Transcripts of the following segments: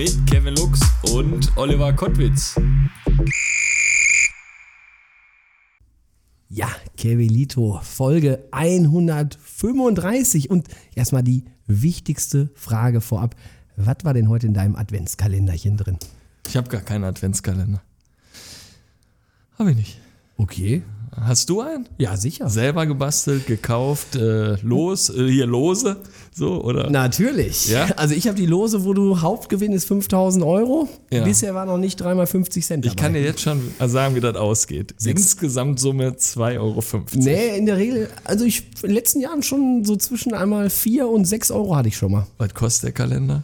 mit Kevin Lux und Oliver Kottwitz. Ja, Kevilito, Folge 135. Und erstmal die wichtigste Frage vorab. Was war denn heute in deinem Adventskalenderchen drin? Ich habe gar keinen Adventskalender. Habe ich nicht. Okay. Hast du einen? Ja, sicher. Selber gebastelt, gekauft, äh, los, äh, hier lose, so oder? Natürlich. Ja? Also ich habe die Lose, wo du Hauptgewinn ist 5000 Euro. Ja. Bisher war noch nicht dreimal 50 Cent Ich dabei. kann dir jetzt schon sagen, wie das ausgeht. Insgesamtsumme 2,50 Euro. Nee, in der Regel, also ich in den letzten Jahren schon so zwischen einmal 4 und 6 Euro hatte ich schon mal. Was kostet der Kalender?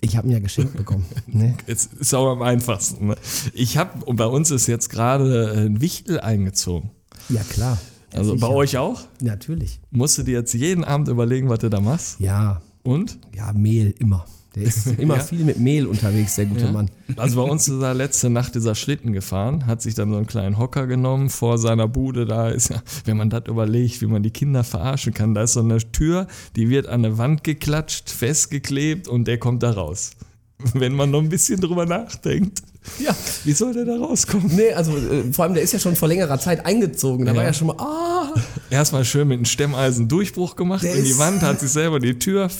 Ich habe ihn ja geschenkt bekommen. ne? Jetzt ist auch am einfachsten. Ne? Ich habe, und bei uns ist jetzt gerade ein Wichtel eingezogen. Ja, klar. Also bei sicher. euch auch? Natürlich. Musst du dir jetzt jeden Abend überlegen, was du da machst? Ja, Und? ja, Mehl immer. Der ist immer Ja. viel mit Mehl unterwegs, der gute Ja. Mann. Also bei uns ist er letzte Nacht dieser Schlitten gefahren, hat sich dann so einen kleinen Hocker genommen vor seiner Bude. Da ist ja, wenn man das überlegt, wie man die Kinder verarschen kann, da ist so eine Tür, die wird an eine Wand geklatscht, festgeklebt und der kommt da raus. Wenn man noch ein bisschen drüber nachdenkt, Ja. wie soll der da rauskommen? Nee, also äh, vor allem, der ist ja schon vor längerer Zeit eingezogen. Da Ja. war ja schon mal, ah, Erstmal schön mit einem Stemmeisen Durchbruch gemacht Der in die Wand, hat sich selber die Tür,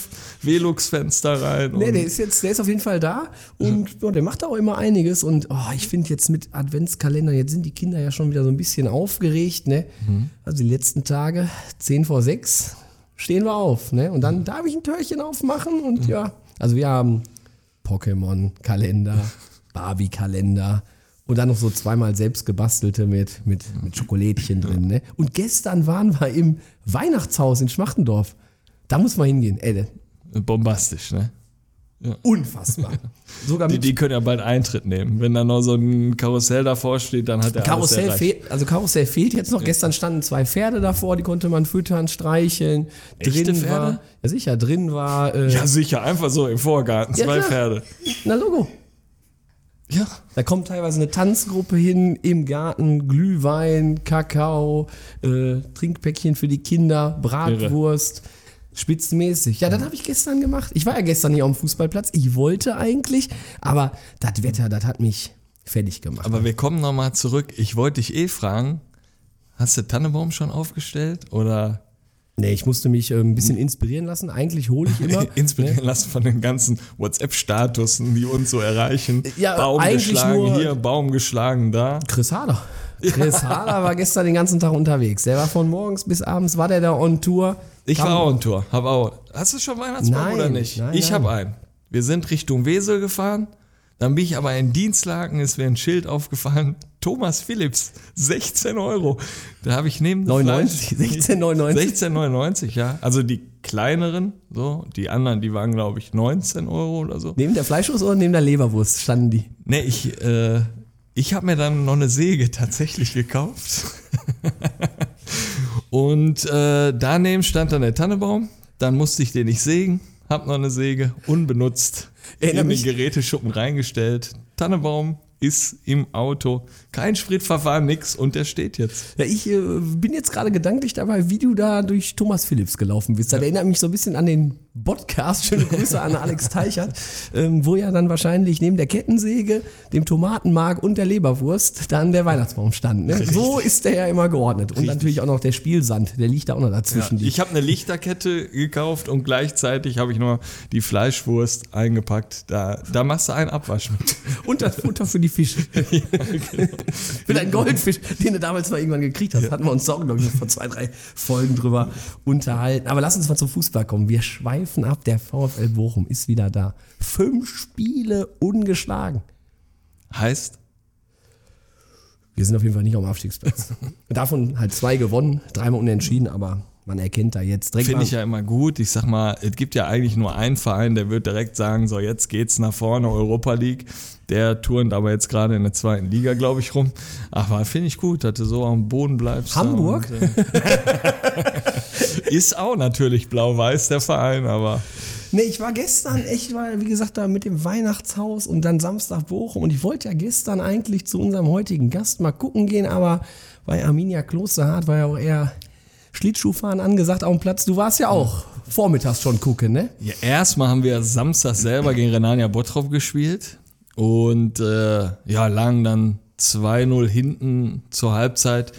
Velux-Fenster rein. nee, der ist jetzt, der ist auf jeden Fall da und ja, der macht auch immer einiges. Und oh, ich finde jetzt mit Adventskalender, jetzt sind die Kinder ja schon wieder so ein bisschen aufgeregt, ne? Also die letzten Tage, 10 vor 6, stehen wir auf, ne? Und dann darf ich ein Türchen aufmachen und ja, also wir haben Pokémon-Kalender, Barbie-Kalender und dann noch so zweimal selbst gebastelte mit, mit, mit Schokolädchen drin. Ne? Und gestern waren wir im Weihnachtshaus in Schmachtendorf. Da muss man hingehen. Ey, bombastisch, ne? Unfassbar. Sogar Die, die können ja bald Eintritt nehmen. Wenn da noch so ein Karussell davor steht, dann hat der Karussell fehlt, also Karussell fehlt jetzt noch. Gestern standen zwei Pferde davor, die konnte man füttern, streicheln. Echte drin Pferde? war, ja sicher, drin war, äh, Ja, sicher, einfach so im Vorgarten, Ja, zwei klar. Pferde. na Logo. Ja. Da kommt teilweise eine Tanzgruppe hin im Garten, Glühwein, Kakao, äh, Trinkpäckchen für die Kinder, Bratwurst, spitzenmäßig. Ja, das habe ich gestern gemacht. Ich war ja gestern hier auf dem Fußballplatz. Ich wollte eigentlich, aber das Wetter, das hat mich fertig gemacht. Aber wir kommen nochmal zurück. Ich wollte dich eh fragen, hast du Tannenbaum schon aufgestellt oder nee, ich musste mich äh, ein bisschen inspirieren lassen. Eigentlich hole ich immer. inspirieren lassen von den ganzen WhatsApp-Statussen, die uns so erreichen? Ja, Baum geschlagen hier, Baum geschlagen da. Chris Hader. Chris Hader war gestern den ganzen Tag unterwegs. Der war von morgens bis abends, war der da on Tour. Ich war auch on Tour, hab auch. Hast du schon Weihnachtsbaum Nein, oder nicht? nein, ich nein. habe einen. Wir sind Richtung Wesel gefahren. Dann bin ich aber in Dienstlagen, ist mir ein Schild aufgefallen. Thomas Philips, 16 Euro. Da habe ich neben dem 99, Fleisch- 16,99. 16,99, ja. Also die kleineren, so, die anderen, die waren, glaube ich, 19 Euro oder so. Neben der Fleischwurst oder neben der Leberwurst standen die? Nee, ich, äh, ich habe mir dann noch eine Säge tatsächlich gekauft. Und äh, daneben stand dann der Tannebaum. Dann musste ich den nicht sägen. Hab noch eine Säge, unbenutzt, Erinnere in den Geräteschuppen reingestellt. Tannebaum ist im Auto. Kein Spritverfahren, nix. Und der steht jetzt. Ja, ich äh, bin jetzt gerade gedanklich dabei, wie du da durch Thomas Philips gelaufen bist. Das erinnert mich so ein bisschen an den Podcast, schöne Grüße an Alex Teichert, ähm, wo ja dann wahrscheinlich neben der Kettensäge, dem Tomatenmark und der Leberwurst dann der Weihnachtsbaum stand. Ne? So ist der ja immer geordnet. Und natürlich auch noch der Spielsand, der liegt da auch noch dazwischen. Ich habe eine Lichterkette gekauft und gleichzeitig habe ich noch die Fleischwurst eingepackt. Da, da machst du einen Abwasch mit. und das Futter für die Fische. für deinen Goldfisch, den du damals mal irgendwann gekriegt hast. Hatten wir uns auch, glaube ich, vor zwei, drei Folgen drüber unterhalten. Aber lass uns mal zum Fußball kommen. Wir schweifen ab. Der VfL Bochum ist wieder da. Fünf Spiele ungeschlagen. Heißt, Wir sind auf jeden Fall nicht am Abstiegsplatz. Davon halt zwei gewonnen, dreimal unentschieden, aber man erkennt da jetzt direkt. Finde ich ja immer gut. Ich sag mal, es gibt ja eigentlich nur einen Verein, der wird direkt sagen, so jetzt geht's nach vorne, Europa League. Der turnt aber jetzt gerade in der zweiten Liga, glaube ich, rum. Aber finde ich gut, dass du so am Boden bleibst. Hamburg? Und, äh, ist auch natürlich blau-weiß der Verein, aber Nee, ich war gestern echt, weil, wie gesagt, da mit dem Weihnachtshaus und dann Samstag Bochum und ich wollte ja gestern eigentlich zu unserem heutigen Gast mal gucken gehen, aber bei Arminia Klosterhardt war ja auch eher Schlittschuhfahren angesagt auf dem Platz. Du warst ja auch vormittags schon gucken, ne? Ja, erstmal haben wir Samstag selber gegen Renania Bottrop gespielt und äh, ja, lagen dann 2-0 hinten zur Halbzeit.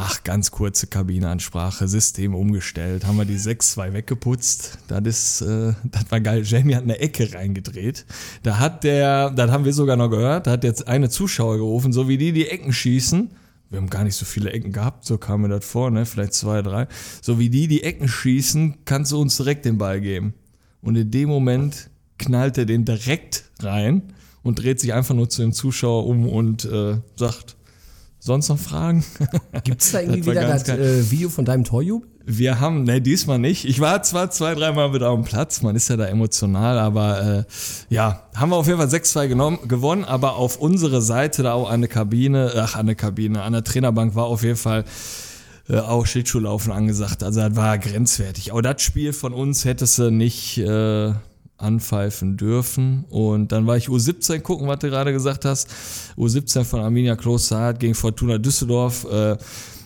Ach, ganz kurze Kabinenansprache, System umgestellt, haben wir die 6-2 weggeputzt. Das ist, äh, das war geil. Jamie hat eine Ecke reingedreht. Da hat der, das haben wir sogar noch gehört, da hat jetzt eine Zuschauer gerufen, so wie die die Ecken schießen. Wir haben gar nicht so viele Ecken gehabt, so kam mir das vor, ne? Vielleicht zwei, drei. So wie die die Ecken schießen, kannst du uns direkt den Ball geben. Und in dem Moment knallt er den direkt rein und dreht sich einfach nur zu dem Zuschauer um und äh, sagt, sonst noch Fragen? Gibt es da irgendwie wieder das äh, Video von deinem Torjubel? Wir haben, ne, diesmal nicht. Ich war zwar zwei, dreimal wieder auf dem Platz, man ist ja da emotional, aber äh, ja, haben wir auf jeden Fall 6-2 genommen, gewonnen, aber auf unsere Seite da auch eine Kabine, ach, eine Kabine, an der Trainerbank war auf jeden Fall äh, auch Schlittschuhlaufen angesagt. Also das war grenzwertig. Aber das Spiel von uns hättest du nicht äh, anpfeifen dürfen. Und dann war ich U17 gucken, was du gerade gesagt hast. U17 von Arminia Klosterhardt gegen Fortuna Düsseldorf. Äh,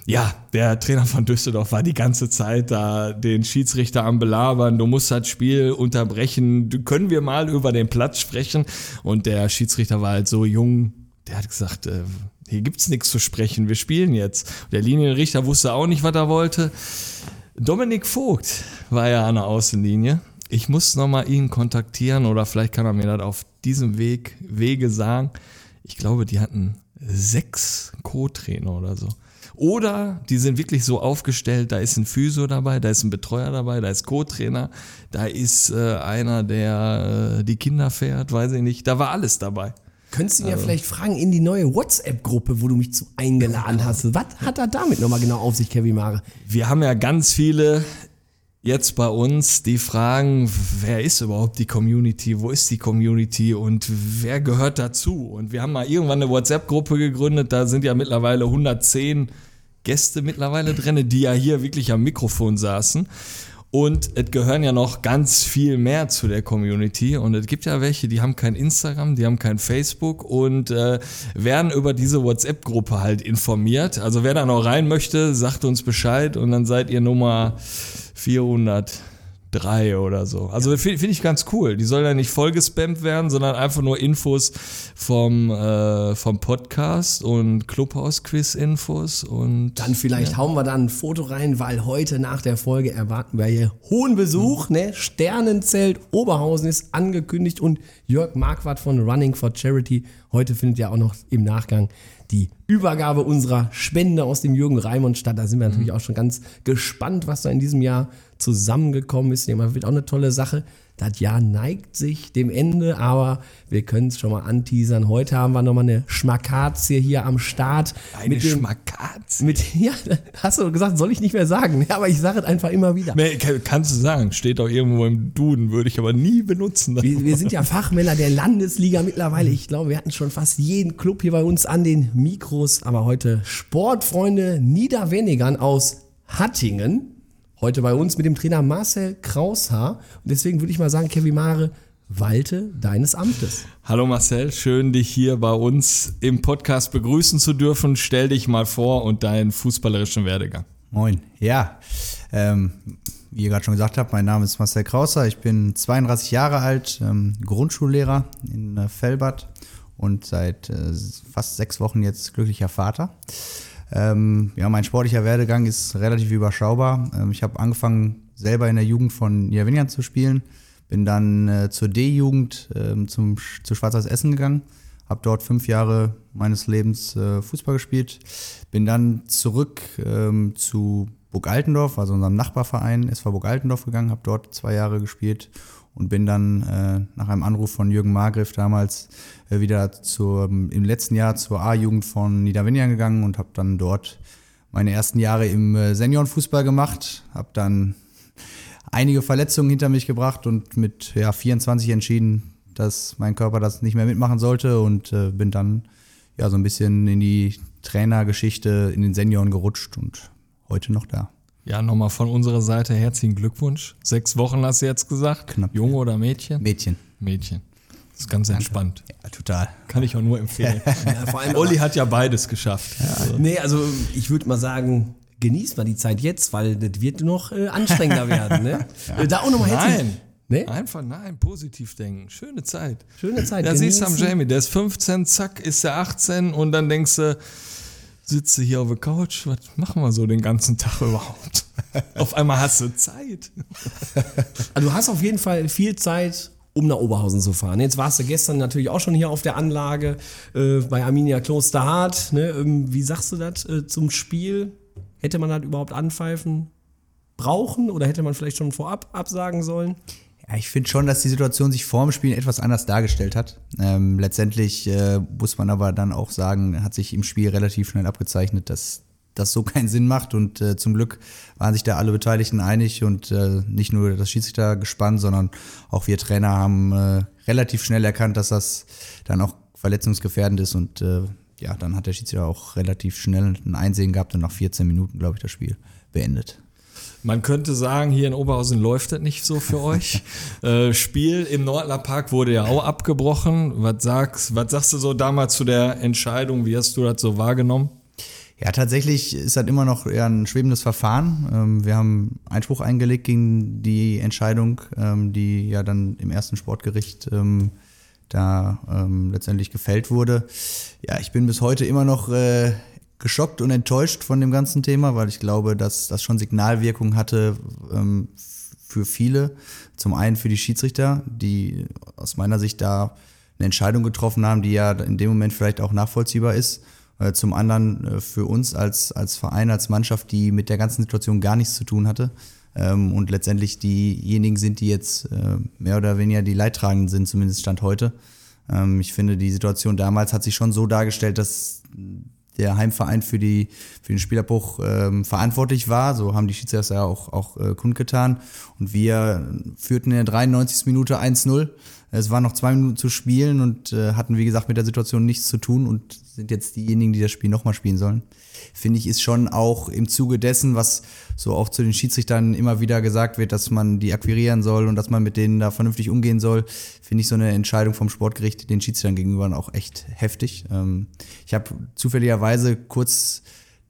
ja, der Trainer von Düsseldorf war die ganze Zeit da den Schiedsrichter am Belabern. Du musst das Spiel unterbrechen. Können wir mal über den Platz sprechen? Und der Schiedsrichter war halt so jung. Der hat gesagt, äh, hier gibt's nichts zu sprechen. Wir spielen jetzt. Der Linienrichter wusste auch nicht, was er wollte. Dominik Vogt war ja an der Außenlinie. Ich muss nochmal ihn kontaktieren oder vielleicht kann er mir das auf diesem Weg, Wege sagen. Ich glaube, die hatten sechs Co-Trainer oder so. Oder die sind wirklich so aufgestellt, da ist ein Physio dabei, da ist ein Betreuer dabei, da ist Co-Trainer, da ist äh, einer, der äh, die Kinder fährt, weiß ich nicht. Da war alles dabei. Könntest du ihn ja Also vielleicht fragen in die neue WhatsApp-Gruppe, wo du mich zu eingeladen hast. Was hat er damit nochmal genau auf sich, Kevin Mare? Wir haben ja ganz viele jetzt bei uns, die fragen, wer ist überhaupt die Community, wo ist die Community und wer gehört dazu? Und wir haben mal irgendwann eine WhatsApp-Gruppe gegründet, da sind ja mittlerweile 110 Gäste mittlerweile drin, die ja hier wirklich am Mikrofon saßen. Und es gehören ja noch ganz viel mehr zu der Community. Und es gibt ja welche, die haben kein Instagram, die haben kein Facebook und äh, werden über diese WhatsApp-Gruppe halt informiert. Also wer da noch rein möchte, sagt uns Bescheid und dann seid ihr Nummer 403 oder so. Also finde find ich ganz cool. Die soll ja nicht voll gespammt werden, sondern einfach nur Infos vom, äh, vom Podcast und Clubhouse-Quiz-Infos und Dann vielleicht hauen wir da ein Foto rein, weil heute nach der Folge erwarten wir hier hohen Besuch. Ne? Sternenzelt Oberhausen ist angekündigt und Jörg Marquardt von Running for Charity. Heute findet ja auch noch im Nachgang die Übergabe unserer Spende aus dem Jürgen Raimund statt. Da sind wir natürlich auch schon ganz gespannt, was da in diesem Jahr zusammengekommen ist. Das wird auch eine tolle Sache. Das Jahr neigt sich dem Ende, aber wir können es schon mal anteasern. Heute haben wir nochmal eine Schmakazie hier am Start. eine mit dem- Schmackaz. mit, ja, hast du gesagt, soll ich nicht mehr sagen. Ja, aber ich sage es einfach immer wieder. Nee, kann- kannst du sagen, steht auch irgendwo im Duden, würde ich aber nie benutzen. Wir, wir sind ja Fachmänner der Landesliga mittlerweile. Ich glaube, wir hatten schon fast jeden Club hier bei uns an den Mikros. Aber heute Sportfreunde Niederwenigern aus Hattingen. Heute bei uns mit dem Trainer Marcel Kraushaar. Und deswegen würde ich mal sagen, Kevin Mare, walte deines Amtes. Hallo Marcel, schön dich hier bei uns im Podcast begrüßen zu dürfen. Stell dich mal vor und deinen fußballerischen Werdegang. Moin. Ja, ähm, wie ihr gerade schon gesagt habt, mein Name ist Marcel Krauser. Ich bin 32 Jahre alt, ähm, Grundschullehrer in äh, Fellbad und seit äh, fast sechs Wochen jetzt glücklicher Vater. Ähm, ja, mein sportlicher Werdegang ist relativ überschaubar. Ähm, ich habe angefangen, selber in der Jugend von Niederwingern zu spielen, bin dann äh, zur D-Jugend ähm, zum, zu Schwarz-Weiß Essen gegangen, habe dort fünf Jahre meines Lebens äh, Fußball gespielt, bin dann zurück ähm, zu Burg Altendorf, also unserem Nachbarverein SV Burg Altendorf gegangen, habe dort zwei Jahre gespielt und bin dann äh, nach einem Anruf von Jürgen Margriff damals äh, wieder zur, im letzten Jahr zur A-Jugend von Niederwindern gegangen und habe dann dort meine ersten Jahre im äh, Seniorenfußball gemacht, habe dann einige Verletzungen hinter mich gebracht und mit ja, 24 entschieden, dass mein Körper das nicht mehr mitmachen sollte und äh, bin dann ja so ein bisschen in die Trainergeschichte in den Senioren gerutscht und heute noch da. Ja, nochmal von unserer Seite herzlichen Glückwunsch. Sechs Wochen hast du jetzt gesagt. Knapp. Junge oder Mädchen? Mädchen. Mädchen. Das ist ganz entspannt. Ja, total. Kann ich auch nur empfehlen. Ja, vor allem Olli hat ja beides geschafft. Also, Nee, also ich würde mal sagen, genießt mal die Zeit jetzt, weil das wird noch äh, anstrengender werden. Ne? Äh, Da auch nochmal herzlich. nein. Nee? Einfach nein, positiv denken. Schöne Zeit. Schöne Zeit. Ja, siehst du am genießen. Jamie, der ist 15, zack, ist er 18 und dann denkst du, sitzt du hier auf der Couch, was machen wir so den ganzen Tag überhaupt? auf einmal hast du Zeit. Also du hast auf jeden Fall viel Zeit, um nach Oberhausen zu fahren. Jetzt warst du gestern natürlich auch schon hier auf der Anlage äh, bei Arminia Klosterhardt. Ne? Ähm, wie sagst du das äh, zum Spiel? Hätte man das überhaupt anpfeifen brauchen oder hätte man vielleicht schon vorab absagen sollen? Ja, ich finde schon, dass die Situation sich vor dem Spiel etwas anders dargestellt hat. Ähm, letztendlich äh, muss man aber dann auch sagen, hat sich im Spiel relativ schnell abgezeichnet, dass das so keinen Sinn macht. Und äh, zum Glück waren sich da alle Beteiligten einig und äh, nicht nur das Schiedsrichter gespannt, sondern auch wir Trainer haben äh, relativ schnell erkannt, dass das dann auch verletzungsgefährdend ist. Und äh, ja, dann hat der Schiedsrichter auch relativ schnell ein Einsehen gehabt und nach 14 Minuten, glaube ich, das Spiel beendet. Man könnte sagen, hier in Oberhausen läuft das nicht so für euch. äh, Spiel im Nordler Park wurde ja auch abgebrochen. Was sagst, was sagst du so damals zu der Entscheidung? Wie hast du das so wahrgenommen? Ja, tatsächlich ist das immer noch eher ein schwebendes Verfahren. Ähm, Wir haben Einspruch eingelegt gegen die Entscheidung, ähm, die ja dann im ersten Sportgericht ähm, da letztendlich gefällt wurde. Ja, ich bin bis heute immer noch äh, geschockt und enttäuscht von dem ganzen Thema, weil ich glaube, dass das schon Signalwirkung hatte ähm, für viele. Zum einen für die Schiedsrichter, die aus meiner Sicht da eine Entscheidung getroffen haben, die ja in dem Moment vielleicht auch nachvollziehbar ist. Äh, Zum anderen äh, für uns als, als Verein, als Mannschaft, die mit der ganzen Situation gar nichts zu tun hatte. Ähm, Und letztendlich diejenigen sind, die jetzt äh, mehr oder weniger die Leidtragenden sind, zumindest Stand heute. Ähm, Ich finde, die Situation damals hat sich schon so dargestellt, dass der Heimverein für, die, für den Spielabbruch ähm, verantwortlich war. So haben die Schiedsrichter auch, auch äh, kundgetan. Und wir führten in der 93. Minute 1-0. Es waren noch zwei Minuten zu spielen und äh, hatten, wie gesagt, mit der Situation nichts zu tun und sind jetzt diejenigen, die das Spiel nochmal spielen sollen. Finde ich, ist schon auch im Zuge dessen, was so auch zu den Schiedsrichtern immer wieder gesagt wird, dass man die akquirieren soll und dass man mit denen da vernünftig umgehen soll, finde ich so eine Entscheidung vom Sportgericht den Schiedsrichtern gegenüber auch echt heftig. Ähm, ich habe zufälligerweise kurz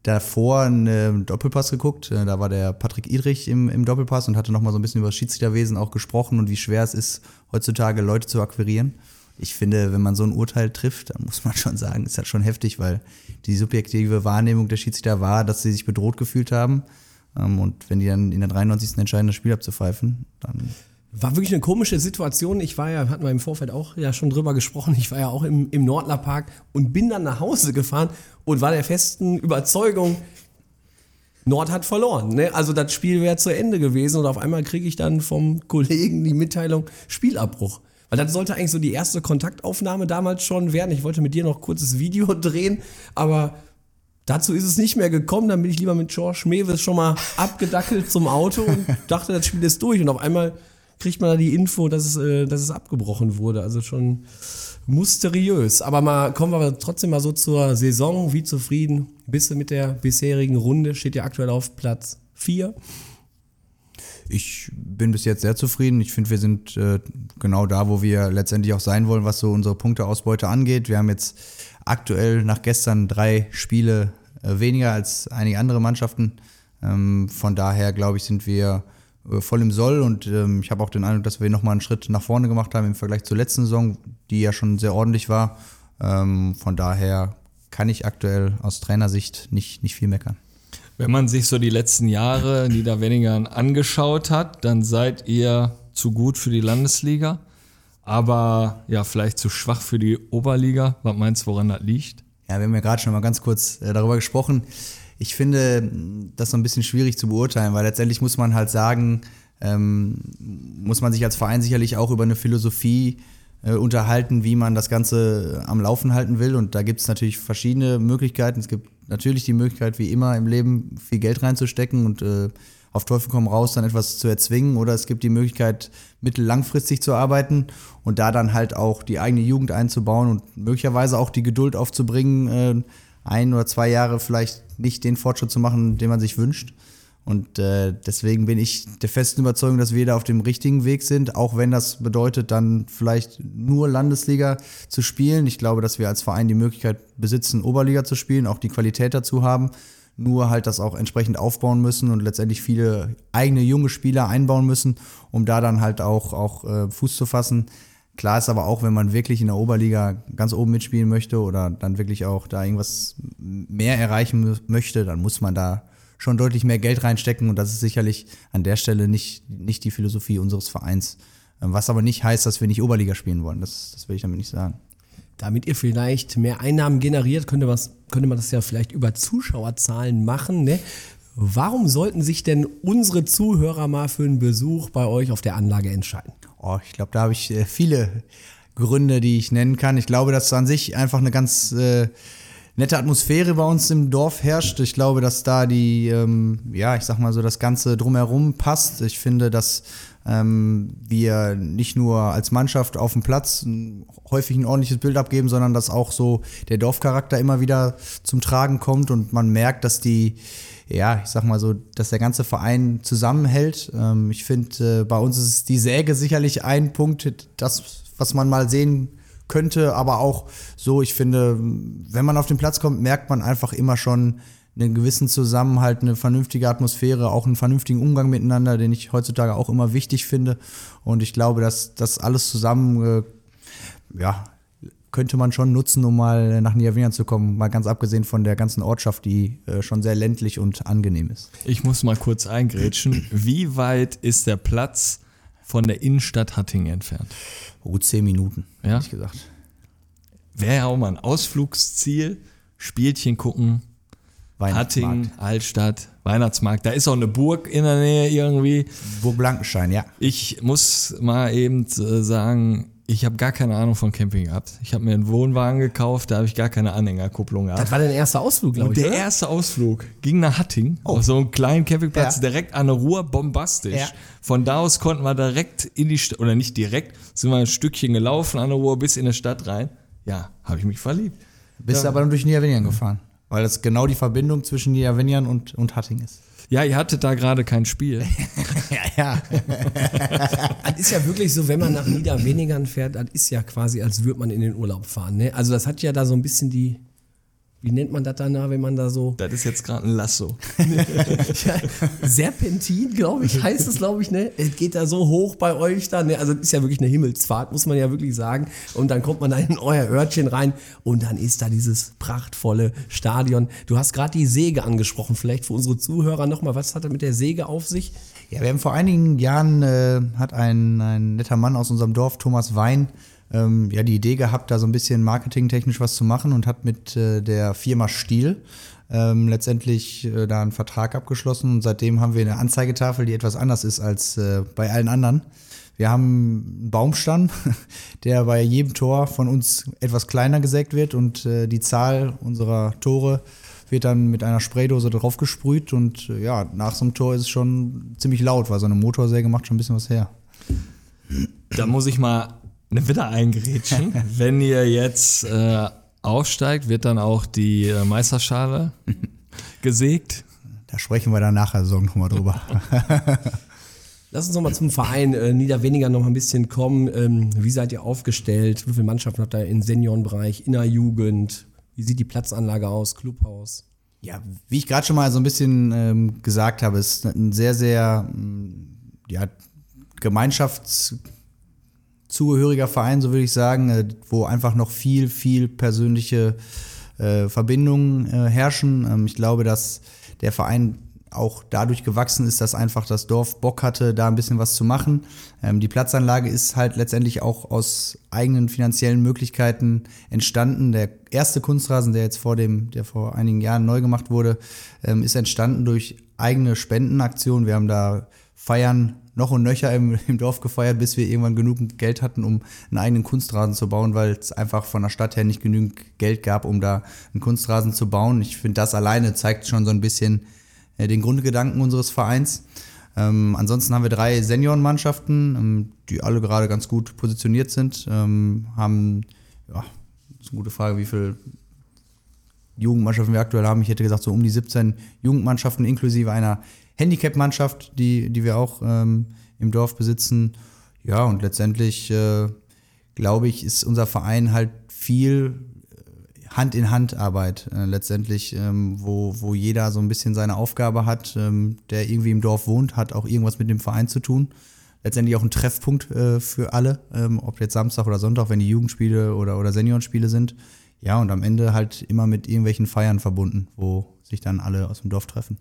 davor einen äh, Doppelpass geguckt. Äh, Da war der Patrick Idrich im, im Doppelpass und hatte nochmal so ein bisschen über das Schiedsrichterwesen auch gesprochen und wie schwer es ist, heutzutage Leute zu akquirieren. Ich finde, wenn man so ein Urteil trifft, dann muss man schon sagen, ist das schon heftig, weil die subjektive Wahrnehmung der Schiedsrichter war, dass sie sich bedroht gefühlt haben. Ähm, Und wenn die dann in der 93. entscheiden, das Spiel abzupfeifen, dann War wirklich eine komische Situation. Ich war ja, hatten wir im Vorfeld auch ja schon drüber gesprochen, ich war ja auch im, im Nordler Park und bin dann nach Hause gefahren und war der festen Überzeugung, Nord hat verloren. Ne? Also das Spiel wäre zu Ende gewesen und auf einmal kriege ich dann vom Kollegen die Mitteilung Spielabbruch. Weil das sollte eigentlich so die erste Kontaktaufnahme damals schon werden. Ich wollte mit dir noch kurzes Video drehen, aber dazu ist es nicht mehr gekommen. Dann bin ich lieber mit George Mewes schon mal abgedackelt zum Auto und dachte, das Spiel ist durch. Und auf einmal kriegt man da die Info, dass es, äh, dass es abgebrochen wurde. Also schon mysteriös. Aber mal kommen wir trotzdem mal so zur Saison. Wie zufrieden bist du mit der bisherigen Runde? Steht ja aktuell auf Platz 4. Ich bin bis jetzt sehr zufrieden. Ich finde, wir sind äh, genau da, wo wir letztendlich auch sein wollen, was so unsere Punkteausbeute angeht. Wir haben jetzt aktuell nach gestern drei Spiele äh, weniger als einige andere Mannschaften. Ähm, von daher, glaube ich, sind wir voll im Soll und ähm, ich habe auch den Eindruck, dass wir nochmal einen Schritt nach vorne gemacht haben im Vergleich zur letzten Saison, die ja schon sehr ordentlich war. Ähm, von daher kann ich aktuell aus Trainersicht nicht, nicht viel meckern. Wenn man sich so die letzten Jahre Niederweningern angeschaut hat, dann seid ihr zu gut für die Landesliga, aber ja, vielleicht zu schwach für die Oberliga. Was meinst du, woran das liegt? Ja, wir haben ja gerade schon mal ganz kurz äh, darüber gesprochen. Ich finde das so ein bisschen schwierig zu beurteilen, weil letztendlich muss man halt sagen, ähm, muss man sich als Verein sicherlich auch über eine Philosophie äh, unterhalten, wie man das Ganze am Laufen halten will. Und da gibt es natürlich verschiedene Möglichkeiten. Es gibt natürlich die Möglichkeit, wie immer im Leben viel Geld reinzustecken und äh, auf Teufel komm raus dann etwas zu erzwingen. Oder es gibt die Möglichkeit, mittellangfristig zu arbeiten und da dann halt auch die eigene Jugend einzubauen und möglicherweise auch die Geduld aufzubringen, äh, ein oder zwei Jahre vielleicht nicht den Fortschritt zu machen, den man sich wünscht. Und äh, deswegen bin ich der festen Überzeugung, dass wir da auf dem richtigen Weg sind, auch wenn das bedeutet, dann vielleicht nur Landesliga zu spielen. Ich glaube, dass wir als Verein die Möglichkeit besitzen, Oberliga zu spielen, auch die Qualität dazu haben. Nur halt das auch entsprechend aufbauen müssen und letztendlich viele eigene junge Spieler einbauen müssen, um da dann halt auch, auch äh, Fuß zu fassen. Klar ist aber auch, wenn man wirklich in der Oberliga ganz oben mitspielen möchte oder dann wirklich auch da irgendwas mehr erreichen möchte, dann muss man da schon deutlich mehr Geld reinstecken und das ist sicherlich an der Stelle nicht, nicht die Philosophie unseres Vereins. Ähm, was aber nicht heißt, dass wir nicht Oberliga spielen wollen. Das, das will ich damit nicht sagen. Damit ihr vielleicht mehr Einnahmen generiert, könnte, was, könnte man das ja vielleicht über Zuschauerzahlen machen. Ne? Warum sollten sich denn unsere Zuhörer mal für einen Besuch bei euch auf der Anlage entscheiden? Oh, ich glaube, da habe ich äh, viele Gründe, die ich nennen kann. Ich glaube, dass an sich einfach eine ganz äh, nette Atmosphäre bei uns im Dorf herrscht. Ich glaube, dass da die, ähm, ja, ich sag mal so, das Ganze drumherum passt. Ich finde, dass ähm, wir nicht nur als Mannschaft auf dem Platz häufig ein ordentliches Bild abgeben, sondern dass auch so der Dorfcharakter immer wieder zum Tragen kommt und man merkt, dass die, ja, ich sag mal so, dass der ganze Verein zusammenhält. Ähm, ich finde, äh, bei uns ist die Säge sicherlich ein Punkt, das, was man mal sehen könnte, aber auch so, ich finde, wenn man auf den Platz kommt, merkt man einfach immer schon einen gewissen Zusammenhalt, eine vernünftige Atmosphäre, auch einen vernünftigen Umgang miteinander, den ich heutzutage auch immer wichtig finde. Und ich glaube, dass das alles zusammen, äh, ja, könnte man schon nutzen, um mal nach Niederwien zu kommen, mal ganz abgesehen von der ganzen Ortschaft, die äh, schon sehr ländlich und angenehm ist. Ich muss mal kurz eingrätschen. Wie weit ist der Platz von der Innenstadt Hattingen entfernt? Oh, zehn Minuten, Ja? hätte ich gesagt. Wäre ja auch mal ein Ausflugsziel. Spielchen gucken. Weihnachtsmarkt. Hattingen, Altstadt, Weihnachtsmarkt. Da ist auch eine Burg in der Nähe irgendwie. Burg Blankenstein, ja. Ich muss mal eben äh, sagen, ich habe gar keine Ahnung von Camping gehabt. Ich habe mir einen Wohnwagen gekauft, da habe ich gar keine Anhängerkupplung gehabt. Das war dein erster Ausflug, glaube Und ich. der oder? erste Ausflug ging nach Hattingen, auf so einen kleinen Campingplatz, Ja. direkt an der Ruhr, bombastisch. Ja. Von da aus konnten wir direkt in die Stadt, oder nicht direkt, sind wir ein Stückchen gelaufen an der Ruhr bis in die Stadt rein. Ja, habe ich mich verliebt. Bist aber dann durch Niederwenian gefahren. Weil das genau die Verbindung zwischen Niederwenian und, und Hattingen ist. Ja, ihr hattet da gerade kein Spiel. Ja, ja. Das ist ja wirklich so, wenn man nach Niederwenigern fährt, das ist ja quasi, als würde man in den Urlaub fahren. Ne? Also das hat ja da so ein bisschen die, wie nennt man das danach, wenn man da so Das ist jetzt gerade ein Lasso. ja, Serpentin, glaube ich, heißt es, glaube ich, ne? Es geht da so hoch bei euch da, ne? Also das ist ja wirklich eine Himmelsfahrt, muss man ja wirklich sagen. Und dann kommt man da in euer Örtchen rein und dann ist da dieses prachtvolle Stadion. Du hast gerade die Säge angesprochen, vielleicht für unsere Zuhörer nochmal, was hat er mit der Säge auf sich? Ja, wir haben vor einigen Jahren, äh, hat ein, ein netter Mann aus unserem Dorf, Thomas Wein, ähm, ja, die Idee gehabt, da so ein bisschen marketingtechnisch was zu machen und hat mit äh, der Firma Stiel ähm, letztendlich äh, da einen Vertrag abgeschlossen und seitdem haben wir eine Anzeigetafel, die etwas anders ist als äh, bei allen anderen. Wir haben einen Baumstamm, der bei jedem Tor von uns etwas kleiner gesägt wird und äh, die Zahl unserer Tore wird dann mit einer Spraydose drauf gesprüht und äh, ja, nach so einem Tor ist es schon ziemlich laut, weil so eine Motorsäge macht schon ein bisschen was her. Da muss ich mal eine Witter eingrätschen. Wenn ihr jetzt äh, aufsteigt, wird dann auch die äh, Meisterschale gesägt. Da sprechen wir dann nach der Saison nochmal drüber. Lass uns nochmal zum Verein äh, Niederweniger noch mal ein bisschen kommen. Ähm, wie seid ihr aufgestellt? Wie viele Mannschaften habt ihr im Seniorenbereich, in der Jugend? Wie sieht die Platzanlage aus, Clubhaus? Ja, wie ich gerade schon mal so ein bisschen ähm, gesagt habe, ist ein sehr, sehr mm, ja, gemeinschaftszugehöriger Verein, so würde ich sagen, äh, wo einfach noch viel, viel persönliche äh, Verbindungen äh, herrschen. Ähm, ich glaube, dass der Verein auch dadurch gewachsen ist, dass einfach das Dorf Bock hatte, da ein bisschen was zu machen. Ähm, die Platzanlage ist halt letztendlich auch aus eigenen finanziellen Möglichkeiten entstanden. Der erste Kunstrasen, der jetzt vor dem, der vor einigen Jahren neu gemacht wurde, ähm, ist entstanden durch eigene Spendenaktionen. Wir haben da Feiern noch und nöcher im, im Dorf gefeiert, bis wir irgendwann genug Geld hatten, um einen eigenen Kunstrasen zu bauen, weil es einfach von der Stadt her nicht genügend Geld gab, um da einen Kunstrasen zu bauen. Ich finde, das alleine zeigt schon so ein bisschen äh, den Grundgedanken unseres Vereins. Ähm, ansonsten haben wir drei Seniorenmannschaften, ähm, die alle gerade ganz gut positioniert sind. Ähm, haben, ja, ist eine gute Frage, wie viel Jugendmannschaften wir aktuell haben. Ich hätte gesagt, so um die 17 Jugendmannschaften inklusive einer Handicap-Mannschaft, die, die wir auch ähm, im Dorf besitzen. Ja, und letztendlich, äh, glaube ich, ist unser Verein halt viel Hand in Hand Arbeit äh, letztendlich, ähm, wo, wo jeder so ein bisschen seine Aufgabe hat, ähm, der irgendwie im Dorf wohnt, hat auch irgendwas mit dem Verein zu tun. Letztendlich auch ein Treffpunkt äh, für alle, ähm, ob jetzt Samstag oder Sonntag, wenn die Jugendspiele oder, oder Seniorenspiele sind. Ja, und am Ende halt immer mit irgendwelchen Feiern verbunden, wo sich dann alle aus dem Dorf treffen.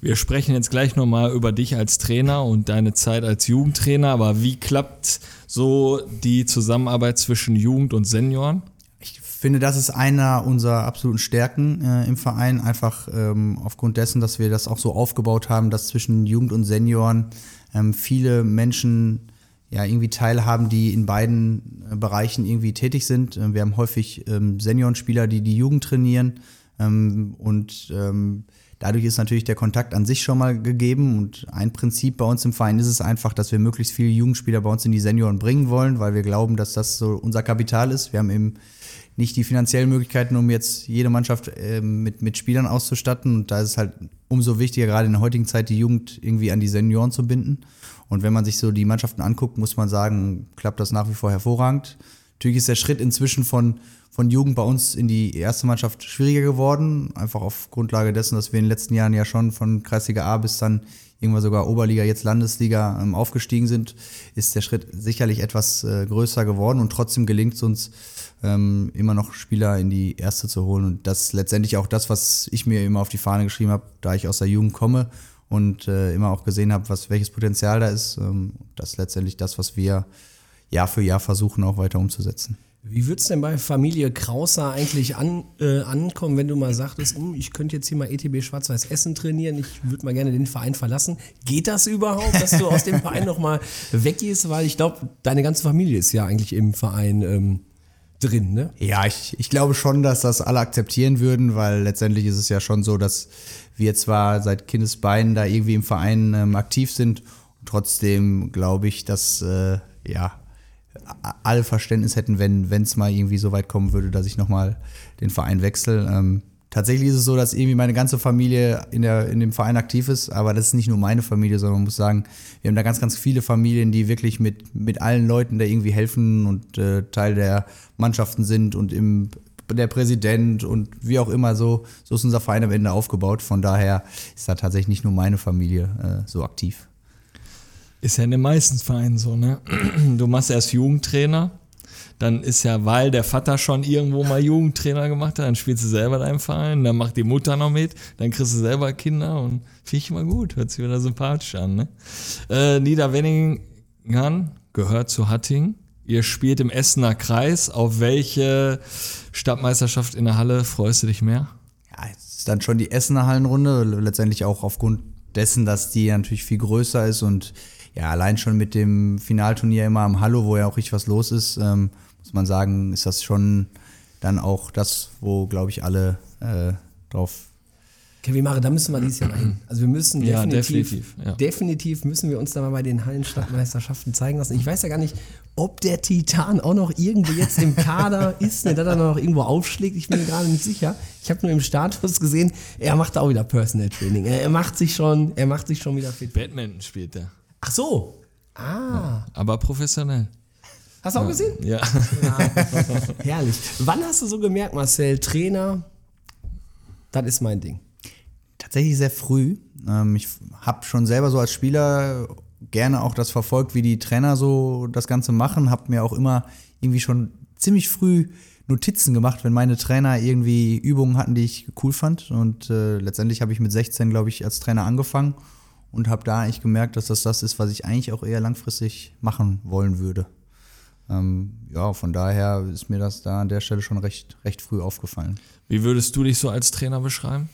Wir sprechen jetzt gleich nochmal über dich als Trainer und deine Zeit als Jugendtrainer, aber wie klappt so die Zusammenarbeit zwischen Jugend und Senioren? Ich finde, das ist einer unserer absoluten Stärken äh, im Verein, einfach ähm, aufgrund dessen, dass wir das auch so aufgebaut haben, dass zwischen Jugend und Senioren ähm, viele Menschen ja, irgendwie teilhaben, die in beiden äh, Bereichen irgendwie tätig sind. Äh, wir haben häufig ähm, Seniorenspieler, die die Jugend trainieren und ähm, dadurch ist natürlich der Kontakt an sich schon mal gegeben und ein Prinzip bei uns im Verein ist es einfach, dass wir möglichst viele Jugendspieler bei uns in die Senioren bringen wollen, weil wir glauben, dass das so unser Kapital ist. Wir haben eben nicht die finanziellen Möglichkeiten, um jetzt jede Mannschaft äh, mit, mit Spielern auszustatten. Und da ist es halt umso wichtiger, gerade in der heutigen Zeit, die Jugend irgendwie an die Senioren zu binden. Und wenn man sich so die Mannschaften anguckt, muss man sagen, klappt das nach wie vor hervorragend. Natürlich ist der Schritt inzwischen von, von Jugend bei uns in die erste Mannschaft schwieriger geworden. Einfach auf Grundlage dessen, dass wir in den letzten Jahren ja schon von Kreisliga A bis dann irgendwann sogar Oberliga, jetzt Landesliga ähm, aufgestiegen sind, ist der Schritt sicherlich etwas äh, größer geworden und trotzdem gelingt es uns ähm, immer noch Spieler in die erste zu holen. Und das ist letztendlich auch das, was ich mir immer auf die Fahne geschrieben habe, da ich aus der Jugend komme und äh, immer auch gesehen habe, was welches Potenzial da ist. Ähm, das ist letztendlich das, was wir Jahr für Jahr versuchen auch weiter umzusetzen. Wie wird es denn bei Familie Krauser eigentlich an, äh, ankommen, wenn du mal sagtest, hm, ich könnte jetzt hier mal ETB Schwarz-Weiß Essen trainieren, ich würde mal gerne den Verein verlassen. Geht das überhaupt, dass du aus dem Verein nochmal weggehst? Weil ich glaube, deine ganze Familie ist ja eigentlich im Verein ähm, drin, ne? Ja, ich, ich glaube schon, dass das alle akzeptieren würden, weil letztendlich ist es ja schon so, dass wir zwar seit Kindesbeinen da irgendwie im Verein ähm, aktiv sind, trotzdem glaube ich, dass äh, ja alle Verständnis hätten, wenn es mal irgendwie so weit kommen würde, dass ich nochmal den Verein wechsle. Ähm, tatsächlich ist es so, dass irgendwie meine ganze Familie in, der, in dem Verein aktiv ist, aber das ist nicht nur meine Familie, sondern man muss sagen, wir haben da ganz, ganz viele Familien, die wirklich mit, mit allen Leuten da irgendwie helfen und äh, Teil der Mannschaften sind und im der Präsident und wie auch immer so, so ist unser Verein am Ende aufgebaut. Von daher ist da tatsächlich nicht nur meine Familie äh, so aktiv. Ist ja in den meisten Vereinen so, ne? Du machst erst Jugendtrainer, dann ist ja, weil der Vater schon irgendwo mal Jugendtrainer gemacht hat, dann spielst du selber deinen Verein, dann macht die Mutter noch mit, dann kriegst du selber Kinder und finde ich immer gut, hört sich wieder sympathisch an, ne? Äh, Niederwenningen gehört zu Hatting. Ihr spielt im Essener Kreis. Auf welche Stadtmeisterschaft in der Halle freust du dich mehr? Ja, es ist dann schon die Essener Hallenrunde, letztendlich auch aufgrund dessen, dass die natürlich viel größer ist und ja, allein schon mit dem Finalturnier immer am Hallo, wo ja auch richtig was los ist, ähm, muss man sagen, ist das schon dann auch das, wo, glaube ich, alle äh, drauf Kevin Mare, da müssen wir dieses Jahr mal hin. Also wir müssen Ja, definitiv, definitiv, ja. definitiv müssen wir uns da mal bei den Hallenstadtmeisterschaften zeigen lassen. Ich weiß ja gar nicht, ob der Titan auch noch irgendwo jetzt im Kader ist, ne, dass er noch irgendwo aufschlägt. Ich bin mir gerade nicht sicher. Ich habe nur im Status gesehen, er macht auch wieder Personal Training. Er, er macht sich schon, er macht sich schon wieder fit. Badminton spielt er. Ach so. Ah, Aber professionell. hast du auch gesehen? Ja. Herrlich. Wann hast du so gemerkt, Marcel, Trainer, das ist mein Ding? tatsächlich sehr früh. Ähm, ich habe schon selber so als Spieler gerne auch das verfolgt, wie die Trainer so das Ganze machen. Habe mir auch immer irgendwie schon ziemlich früh Notizen gemacht, wenn meine Trainer irgendwie Übungen hatten, die ich cool fand. Und äh, letztendlich habe ich mit 16, glaube ich, als Trainer angefangen und habe da eigentlich gemerkt, dass das das ist, was ich eigentlich auch eher langfristig machen wollen würde. Ähm, ja, von daher ist mir das da an der Stelle schon recht, recht früh aufgefallen. Wie würdest du dich so als Trainer beschreiben?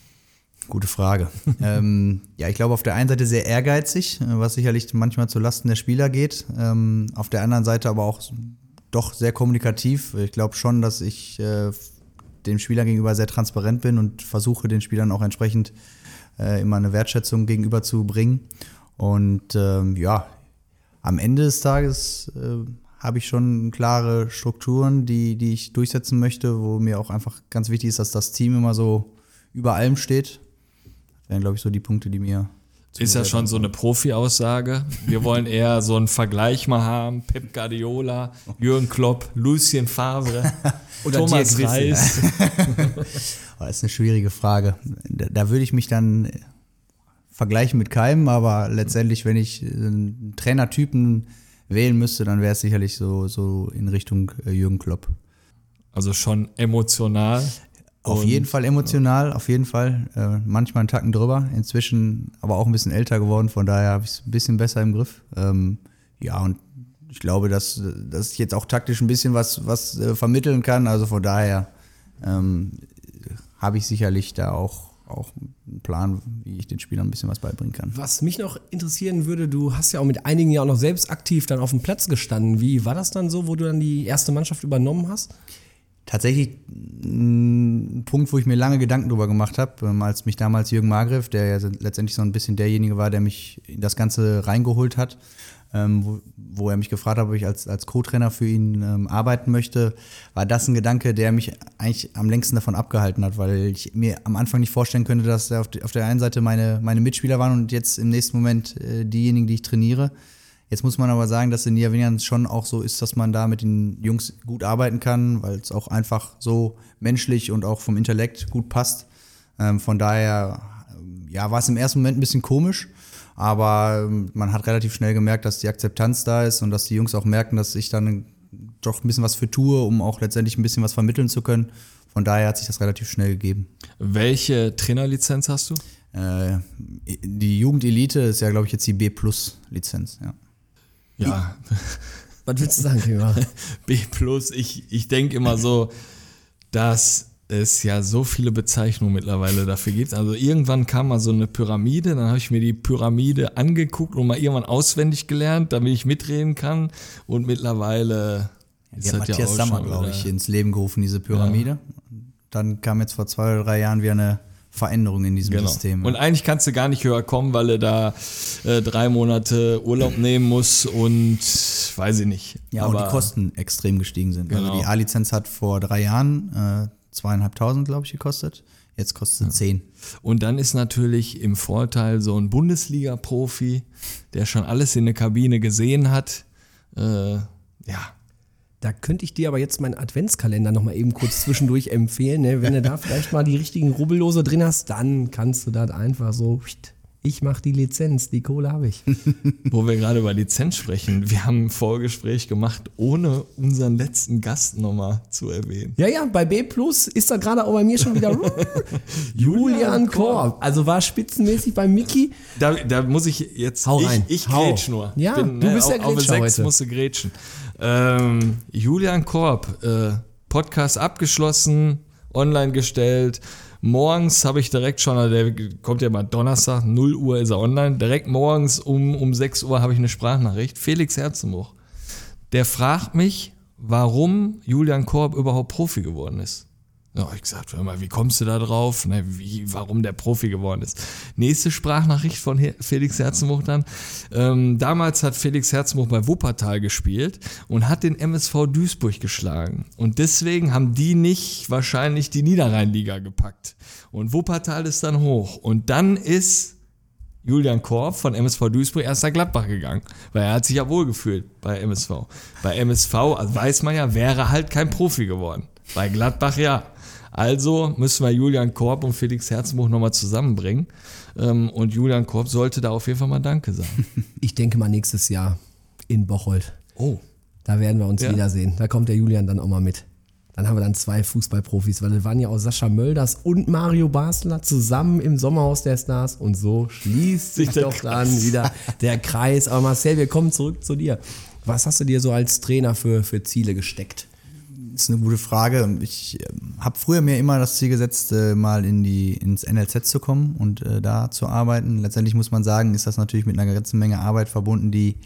Gute Frage. ähm, ja, ich glaube auf der einen Seite sehr ehrgeizig, was sicherlich manchmal zu Lasten der Spieler geht. Ähm, auf der anderen Seite aber auch doch sehr kommunikativ. Ich glaube schon, dass ich äh, dem Spieler gegenüber sehr transparent bin und versuche den Spielern auch entsprechend äh, immer eine Wertschätzung gegenüber zu bringen. Und ähm, ja, am Ende des Tages äh, habe ich schon klare Strukturen, die, die ich durchsetzen möchte, wo mir auch einfach ganz wichtig ist, dass das Team immer so über allem steht. Das wären, glaube ich, so die Punkte, die mir. Ist ja schon so eine Profi-Aussage. Wir wollen eher so einen Vergleich mal haben. Pep Guardiola, Jürgen Klopp, Lucien Favre, Thomas. Reis. Das ist eine schwierige Frage. Da, da würde ich mich dann vergleichen mit keinem, aber letztendlich, wenn ich einen Trainertypen wählen müsste, dann wäre es sicherlich so, so in Richtung äh, Jürgen Klopp. Also schon emotional. Auf Und- jeden Fall emotional, auf jeden Fall. Äh, manchmal einen Tacken drüber. Inzwischen aber auch ein bisschen älter geworden, von daher habe ich es ein bisschen besser im Griff. Ähm, ja, und ich glaube, dass, dass ich jetzt auch taktisch ein bisschen was, was äh, vermitteln kann. Also von daher ähm, habe ich sicherlich da auch, auch einen Plan, wie ich den Spielern ein bisschen was beibringen kann. Was mich noch interessieren würde, du hast ja auch mit einigen ja auch noch selbst aktiv dann auf dem Platz gestanden. Wie war das dann so, wo du dann die erste Mannschaft übernommen hast? Tatsächlich ein Punkt, wo ich mir lange Gedanken drüber gemacht habe, ähm, als mich damals Jürgen Margreff, der ja letztendlich so ein bisschen derjenige war, der mich in das Ganze reingeholt hat, ähm, wo, wo er mich gefragt hat, ob ich als, als Co-Trainer für ihn ähm, arbeiten möchte, war das ein Gedanke, der mich eigentlich am längsten davon abgehalten hat, weil ich mir am Anfang nicht vorstellen könnte, dass auf, die, auf der einen Seite meine, meine Mitspieler waren und jetzt im nächsten Moment äh, diejenigen, die ich trainiere. Jetzt muss man aber sagen, dass in Niederwingern schon auch so ist, dass man da mit den Jungs gut arbeiten kann, weil es auch einfach so menschlich und auch vom Intellekt gut passt. Ähm, von daher, ähm, ja, war es im ersten Moment ein bisschen komisch, aber ähm, man hat relativ schnell gemerkt, dass die Akzeptanz da ist und dass die Jungs auch merken, dass ich dann doch ein bisschen was für tue, um auch letztendlich ein bisschen was vermitteln zu können. Von daher hat sich das relativ schnell gegeben. Welche Trainerlizenz hast du? Äh, die Jugendelite ist ja, glaube ich, jetzt die B-Plus-Lizenz, ja. Ja, Was willst du sagen, Gregor? B plus. Ich, ich denke immer so, dass es ja so viele Bezeichnungen mittlerweile dafür gibt. Also irgendwann kam mal so eine Pyramide, dann habe ich mir die Pyramide angeguckt und mal irgendwann auswendig gelernt, damit ich mitreden kann. Und mittlerweile Die hat Matthias auch Sammer, glaube ich, ins Leben gerufen, diese Pyramide. Dann kam jetzt vor zwei oder drei Jahren wieder eine Veränderung in diesem Genau. System. Und eigentlich kannst du gar nicht höher kommen, weil du da äh, drei Monate Urlaub nehmen musst und weiß ich nicht. ja, und die Kosten extrem gestiegen sind. Genau. Also die A-Lizenz hat vor drei Jahren äh, zweieinhalbtausend, glaube ich, gekostet. Jetzt kostet sie zehn. Und dann ist natürlich im Vorteil so ein Bundesliga-Profi, der schon alles in der Kabine gesehen hat. Äh, ja, Da könnte ich dir aber jetzt meinen Adventskalender noch mal eben kurz zwischendurch empfehlen. Ne? Wenn du da vielleicht mal die richtigen Rubbellose drin hast, dann kannst du das einfach so. Ich mache die Lizenz, die Kohle habe ich. wo wir gerade über Lizenz sprechen. Wir haben ein Vorgespräch gemacht, ohne unseren letzten Gast nochmal zu erwähnen. Ja, ja, bei B Plus ist da gerade auch bei mir schon wieder Julian Korb. Also war spitzenmäßig bei Mickey. Da, da muss ich jetzt. Hau ich, rein. Ich Hau. grätsch nur. Ja, du bist der auf, auf Grätscher sechs heute. musst du grätschen. Ähm, Julian Korb, äh, Podcast abgeschlossen, online gestellt. Morgens habe ich direkt schon, also der kommt ja mal Donnerstag, 0 Uhr ist er online. Direkt morgens um, um 6 Uhr habe ich eine Sprachnachricht. Felix Herzenbuch. Der fragt mich, warum Julian Korb überhaupt Profi geworden ist. Ja, ich gesagt, hör mal, wie kommst du da drauf? Ne, wie, warum der Profi geworden ist. Nächste Sprachnachricht von Felix Herzenbuch dann. Ähm, damals hat Felix Herzenbuch bei Wuppertal gespielt und hat den MSV Duisburg geschlagen. Und deswegen haben die nicht wahrscheinlich die Niederrheinliga gepackt. Und Wuppertal ist dann hoch. Und dann ist Julian Korb von MSV Duisburg erst nach Gladbach gegangen, weil er hat sich ja wohlgefühlt bei MSV. Bei MSV, also weiß man ja, wäre halt kein Profi geworden. Bei Gladbach ja. Also müssen wir Julian Korb und Felix Herzenbuch nochmal zusammenbringen. Ähm, Und Julian Korb sollte da auf jeden Fall mal Danke sagen. Ich denke mal nächstes Jahr in Bocholt. Oh. Da werden wir uns Ja. wiedersehen. Da kommt der Julian dann auch mal mit. Dann haben wir dann zwei Fußballprofis, weil das waren ja auch Sascha Mölders und Mario Basler zusammen im Sommerhaus der Stars und so schließt sich doch dann wieder der Kreis. Aber Marcel, wir kommen zurück zu dir. Was hast du dir so als Trainer für, für Ziele gesteckt? Ist eine gute Frage. Ich habe früher mir immer das Ziel gesetzt, äh, mal in die, ins NLZ zu kommen und äh, da zu arbeiten. Letztendlich muss man sagen, ist das natürlich mit einer ganzen Menge Arbeit verbunden, die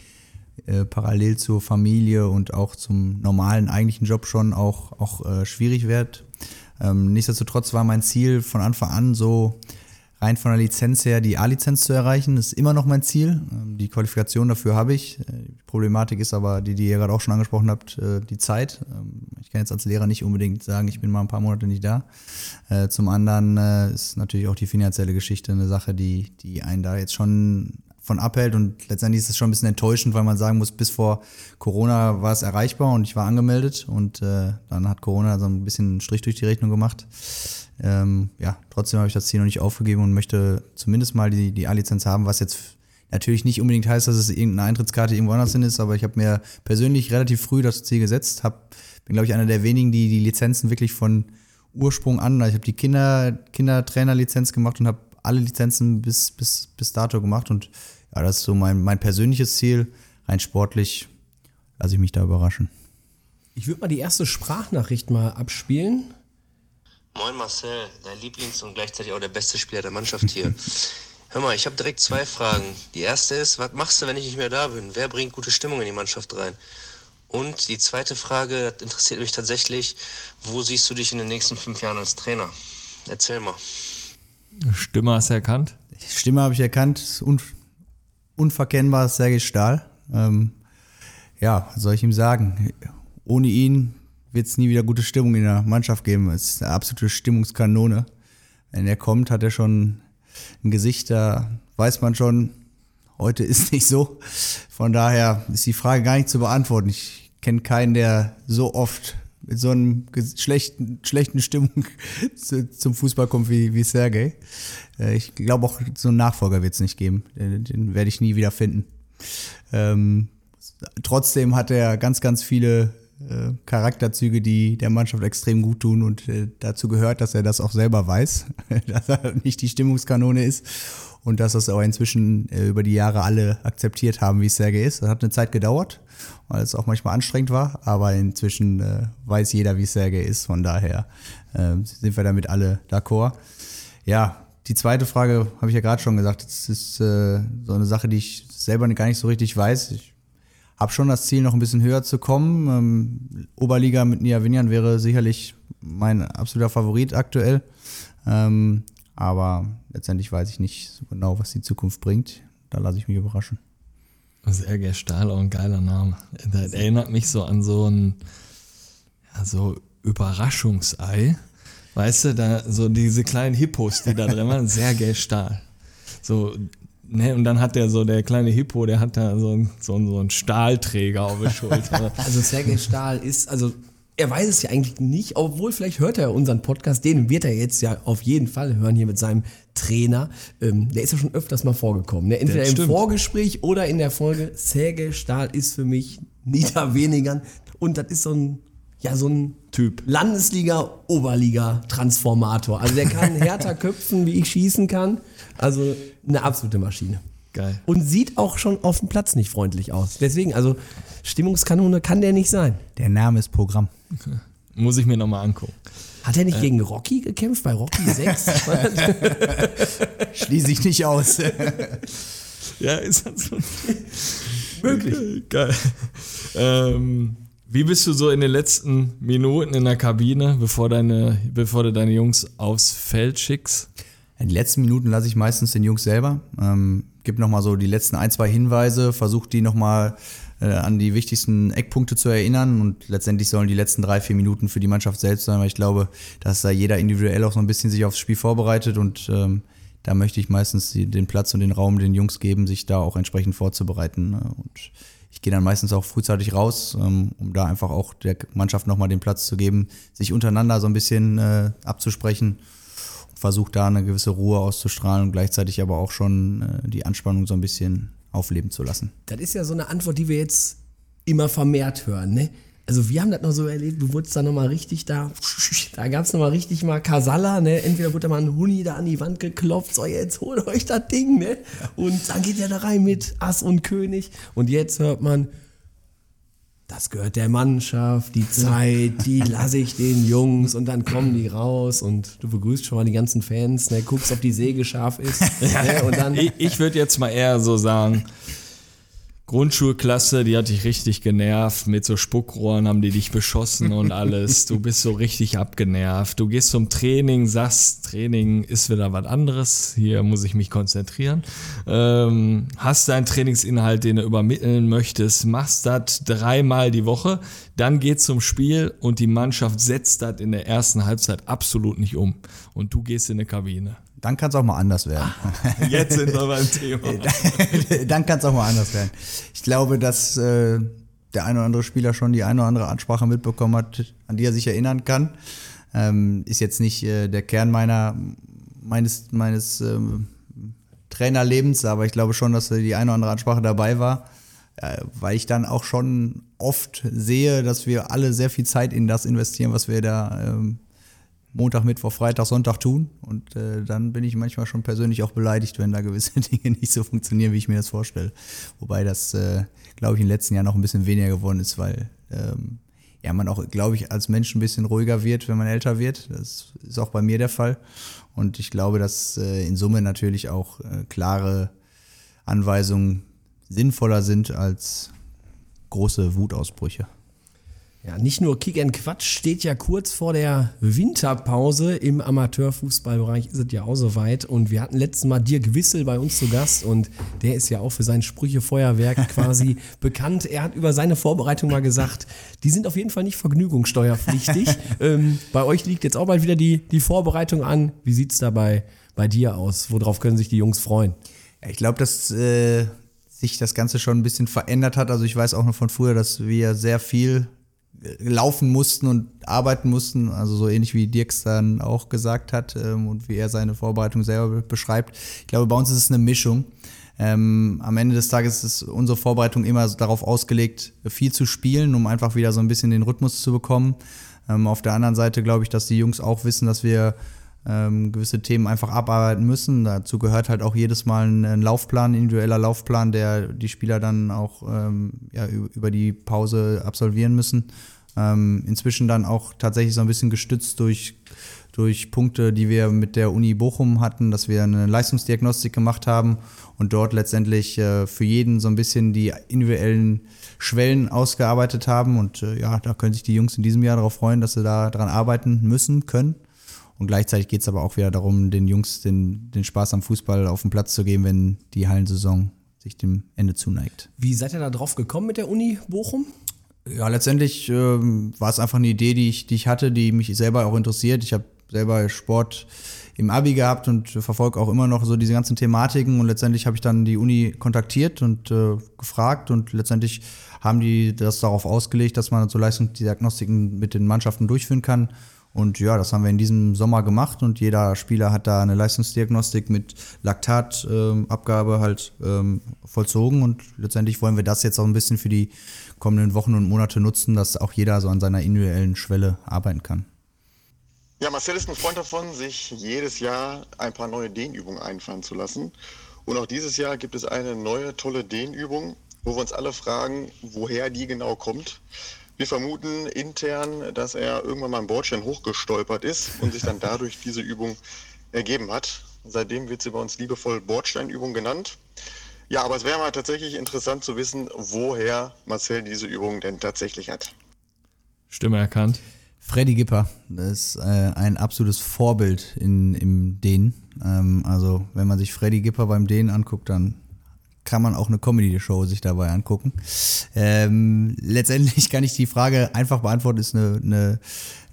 äh, parallel zur Familie und auch zum normalen eigentlichen Job schon auch, auch schwierig wird. Ähm, nichtsdestotrotz war mein Ziel von Anfang an so rein von der Lizenz her die A-Lizenz zu erreichen. Ist immer noch mein Ziel. Ähm, die Qualifikation dafür habe ich. Äh, die Problematik ist aber, die, die ihr gerade auch schon angesprochen habt, äh, die Zeit. Ähm, ich kann jetzt als Lehrer nicht unbedingt sagen, ich bin mal ein paar Monate nicht da. Äh, zum anderen ist natürlich auch die finanzielle Geschichte eine Sache, die, die einen da jetzt schon von abhält. Und letztendlich ist es schon ein bisschen enttäuschend, weil man sagen muss, bis vor Corona war es erreichbar und ich war angemeldet. Und äh, dann hat Corona so ein bisschen einen Strich durch die Rechnung gemacht. Ähm, ja, trotzdem habe ich das Ziel noch nicht aufgegeben und möchte zumindest mal die, die A-Lizenz haben, was jetzt natürlich nicht unbedingt heißt, dass es irgendeine Eintrittskarte irgendwo anders hin ist, aber ich habe mir persönlich relativ früh das Ziel gesetzt, hab, bin glaube ich einer der wenigen, die die Lizenzen wirklich von Ursprung an, also ich habe die Kinder, Kindertrainer-Lizenz gemacht und habe alle Lizenzen bis, bis, bis dato gemacht. Und ja, das ist so mein, mein persönliches Ziel. Rein sportlich lasse ich mich da überraschen. Ich würde mal die erste Sprachnachricht mal abspielen. Moin Marcel, dein Lieblings- und gleichzeitig auch der beste Spieler der Mannschaft hier. Hör mal, ich habe direkt zwei Fragen. Die erste ist, was machst du, wenn ich nicht mehr da bin? Wer bringt gute Stimmung in die Mannschaft rein? Und die zweite Frage das interessiert mich tatsächlich, wo siehst du dich in den nächsten fünf Jahren als Trainer? Erzähl mal. Stimme hast du erkannt? Stimme habe ich erkannt, un unverkennbar Sergei Stahl. Ähm, ja, soll ich ihm sagen? Ohne ihn wird es nie wieder gute Stimmung in der Mannschaft geben. Es ist eine absolute Stimmungskanone. Wenn er kommt, hat er schon ein Gesicht, da weiß man schon, heute ist nicht so. Von daher ist die Frage gar nicht zu beantworten. Ich kenne keinen, der so oft mit so einem schlechten, schlechten Stimmung zum Fußball kommt wie, wie Sergej. Äh, ich glaube auch, so einen Nachfolger wird es nicht geben. Den, den werde ich nie wieder finden. Ähm, trotzdem hat er ganz, ganz viele äh, Charakterzüge, die der Mannschaft extrem gut tun und äh, dazu gehört, dass er das auch selber weiß, dass er nicht die Stimmungskanone ist und dass das auch inzwischen äh, über die Jahre alle akzeptiert haben, wie Sergej ist. Das hat eine Zeit gedauert, weil es auch manchmal anstrengend war, aber inzwischen äh, weiß jeder, wie Sergej ist. Von daher äh, sind wir damit alle d'accord. Ja, die zweite Frage habe ich ja gerade schon gesagt. Das ist äh, so eine Sache, die ich selber gar nicht so richtig weiß. Ich habe schon das Ziel, noch ein bisschen höher zu kommen. Ähm, Oberliga mit Nia Vinjan wäre sicherlich mein absoluter Favorit aktuell. Ähm, aber letztendlich weiß ich nicht so genau, was die Zukunft bringt. Da lasse ich mich überraschen. Sergei Stahl, auch ein geiler Name. Das erinnert mich so an so ein ja, so Überraschungsei. Weißt du, da so diese kleinen Hippos, die da drin waren, Sergei Stahl. So, ne, und dann hat der so, der kleine Hippo, der hat da so, so, so einen Stahlträger auf der Schulter. Also Sergei Stahl ist, also er weiß es ja eigentlich nicht, obwohl vielleicht hört er unseren Podcast, den wird er jetzt ja auf jeden Fall hören hier mit seinem Trainer. Ähm, der ist ja schon öfters mal vorgekommen. Ne? Entweder im. Vorgespräch oder in der Folge. Sergei Stahl ist für mich nieder weniger. Und das ist so ein, ja, so ein Typ. Landesliga-Oberliga-Transformator. Also der kann härter köpfen, wie ich schießen kann. Also eine absolute Maschine. Geil. Und sieht auch schon auf dem Platz nicht freundlich aus. Deswegen, also Stimmungskanone kann der nicht sein. Der Name ist Programm. Muss ich mir nochmal angucken. Hat er nicht gegen Rocky gekämpft bei Rocky 6? Schließe ich nicht aus. Ja, ist das so? Möglich. Geil. Ähm, wie bist du so in den letzten Minuten in der Kabine, bevor, deine, bevor du deine Jungs aufs Feld schickst? In den letzten Minuten lasse ich meistens den Jungs selber. Ähm, gib nochmal so die letzten ein, zwei Hinweise, versuche die nochmal äh, an die wichtigsten Eckpunkte zu erinnern und letztendlich sollen die letzten drei, vier Minuten für die Mannschaft selbst sein, weil ich glaube, dass da jeder individuell auch so ein bisschen sich aufs Spiel vorbereitet und ähm, da möchte ich meistens die, den Platz und den Raum den Jungs geben, sich da auch entsprechend vorzubereiten. ne? Und ich gehe dann meistens auch frühzeitig raus, ähm, um da einfach auch der Mannschaft nochmal den Platz zu geben, sich untereinander so ein bisschen äh, abzusprechen versucht da eine gewisse Ruhe auszustrahlen und gleichzeitig aber auch schon äh, die Anspannung so ein bisschen aufleben zu lassen. Das ist ja so eine Antwort, die wir jetzt immer vermehrt hören. Ne? Also wir haben das noch so erlebt, du wurdest da nochmal richtig da, da gab es nochmal richtig mal Kasala, ne? Entweder wurde da mal ein Huni da an die Wand geklopft, so jetzt holt euch das Ding, ne? Und dann geht er da rein mit Ass und König. Und jetzt hört man, das gehört der Mannschaft, die Zeit, die lasse ich den Jungs und dann kommen die raus und du begrüßt schon mal die ganzen Fans, ne, guckst, ob die Säge scharf ist. Ne, und dann, Ich, ich würde jetzt mal eher so sagen, Grundschulklasse, die hat dich richtig genervt. Mit so Spuckrohren haben die dich beschossen und alles. Du bist so richtig abgenervt. Du gehst zum Training, sagst, Training ist wieder was anderes. Hier muss ich mich konzentrieren. Ähm, hast deinen Trainingsinhalt, den du übermitteln möchtest, machst das dreimal die Woche. Dann geht's zum Spiel und die Mannschaft setzt das in der ersten Halbzeit absolut nicht um. Und du gehst in eine Kabine. Dann kann es auch mal anders werden. Jetzt sind wir beim Thema. dann kann es auch mal anders werden. Ich glaube, dass äh, der eine oder andere Spieler schon die eine oder andere Ansprache mitbekommen hat, an die er sich erinnern kann. Ähm, ist jetzt nicht äh, der Kern meiner, meines, meines ähm, Trainerlebens, aber ich glaube schon, dass die eine oder andere Ansprache dabei war, äh, weil ich dann auch schon oft sehe, dass wir alle sehr viel Zeit in das investieren, was wir da ähm, Montag, Mittwoch, Freitag, Sonntag tun. Und äh, dann bin ich manchmal schon persönlich auch beleidigt, wenn da gewisse Dinge nicht so funktionieren, wie ich mir das vorstelle. Wobei das, äh, glaube ich, in den letzten Jahren noch ein bisschen weniger geworden ist, weil ähm, ja, man auch, glaube ich, als Mensch ein bisschen ruhiger wird, wenn man älter wird. Das ist auch bei mir der Fall. Und ich glaube, dass äh, in Summe natürlich auch äh, klare Anweisungen sinnvoller sind als große Wutausbrüche. Ja, nicht nur Kick and Quatsch steht ja kurz vor der Winterpause. Im Amateurfußballbereich ist es ja auch soweit. Und wir hatten letztes Mal Dirk Wissel bei uns zu Gast und der ist ja auch für sein Sprüchefeuerwerk quasi bekannt. Er hat über seine Vorbereitung mal gesagt, die sind auf jeden Fall nicht vergnügungssteuerpflichtig. ähm, bei euch liegt jetzt auch bald wieder die, die Vorbereitung an. Wie sieht es dabei bei dir aus? Worauf können sich die Jungs freuen? Ja, ich glaube, dass äh, sich das Ganze schon ein bisschen verändert hat. Also ich weiß auch noch von früher, dass wir sehr viel laufen mussten und arbeiten mussten, also so ähnlich wie Dirks dann auch gesagt hat ähm, und wie er seine Vorbereitung selber beschreibt. Ich glaube, bei uns ist es eine Mischung. Ähm, am Ende des Tages ist unsere Vorbereitung immer darauf ausgelegt, viel zu spielen, um einfach wieder so ein bisschen den Rhythmus zu bekommen. Ähm, auf der anderen Seite glaube ich, dass die Jungs auch wissen, dass wir ähm, gewisse Themen einfach abarbeiten müssen. Dazu gehört halt auch jedes Mal ein, ein Laufplan, ein individueller Laufplan, der die Spieler dann auch ähm, ja, über die Pause absolvieren müssen. Ähm, inzwischen dann auch tatsächlich so ein bisschen gestützt durch, durch Punkte, die wir mit der Uni Bochum hatten, dass wir eine Leistungsdiagnostik gemacht haben und dort letztendlich äh, für jeden so ein bisschen die individuellen Schwellen ausgearbeitet haben. Und äh, ja, da können sich die Jungs in diesem Jahr darauf freuen, dass sie da dran arbeiten müssen, können. Und gleichzeitig geht es aber auch wieder darum, den Jungs den, den Spaß am Fußball auf den Platz zu geben, wenn die Hallensaison sich dem Ende zuneigt. Wie seid ihr da drauf gekommen mit der Uni Bochum? Ja, letztendlich ähm, war es einfach eine Idee, die ich, die ich hatte, die mich selber auch interessiert. Ich habe selber Sport im Abi gehabt und verfolge auch immer noch so diese ganzen Thematiken. Und letztendlich habe ich dann die Uni kontaktiert und äh, gefragt und letztendlich haben die das darauf ausgelegt, dass man so Leistungsdiagnostiken mit den Mannschaften durchführen kann. Und ja, das haben wir in diesem Sommer gemacht und jeder Spieler hat da eine Leistungsdiagnostik mit Laktatabgabe ähm, halt ähm, vollzogen und letztendlich wollen wir das jetzt auch ein bisschen für die kommenden Wochen und Monate nutzen, dass auch jeder so an seiner individuellen Schwelle arbeiten kann. Ja, Marcel ist ein Freund davon, sich jedes Jahr ein paar neue Dehnübungen einfallen zu lassen. Und auch dieses Jahr gibt es eine neue tolle Dehnübung, wo wir uns alle fragen, woher die genau kommt. Wir vermuten intern, dass er irgendwann mal im Bordstein hochgestolpert ist und sich dann dadurch diese Übung ergeben hat. Seitdem wird sie bei uns liebevoll Bordsteinübung genannt. Ja, aber es wäre mal tatsächlich interessant zu wissen, woher Marcel diese Übung denn tatsächlich hat. Stimme erkannt. Freddy Gipper, das ist äh, ein absolutes Vorbild in, im Dehnen. Ähm, also wenn man sich Freddy Gipper beim Dehnen anguckt, dann kann man auch eine Comedy-Show sich dabei angucken. Ähm, letztendlich kann ich die Frage einfach beantworten, ist eine, eine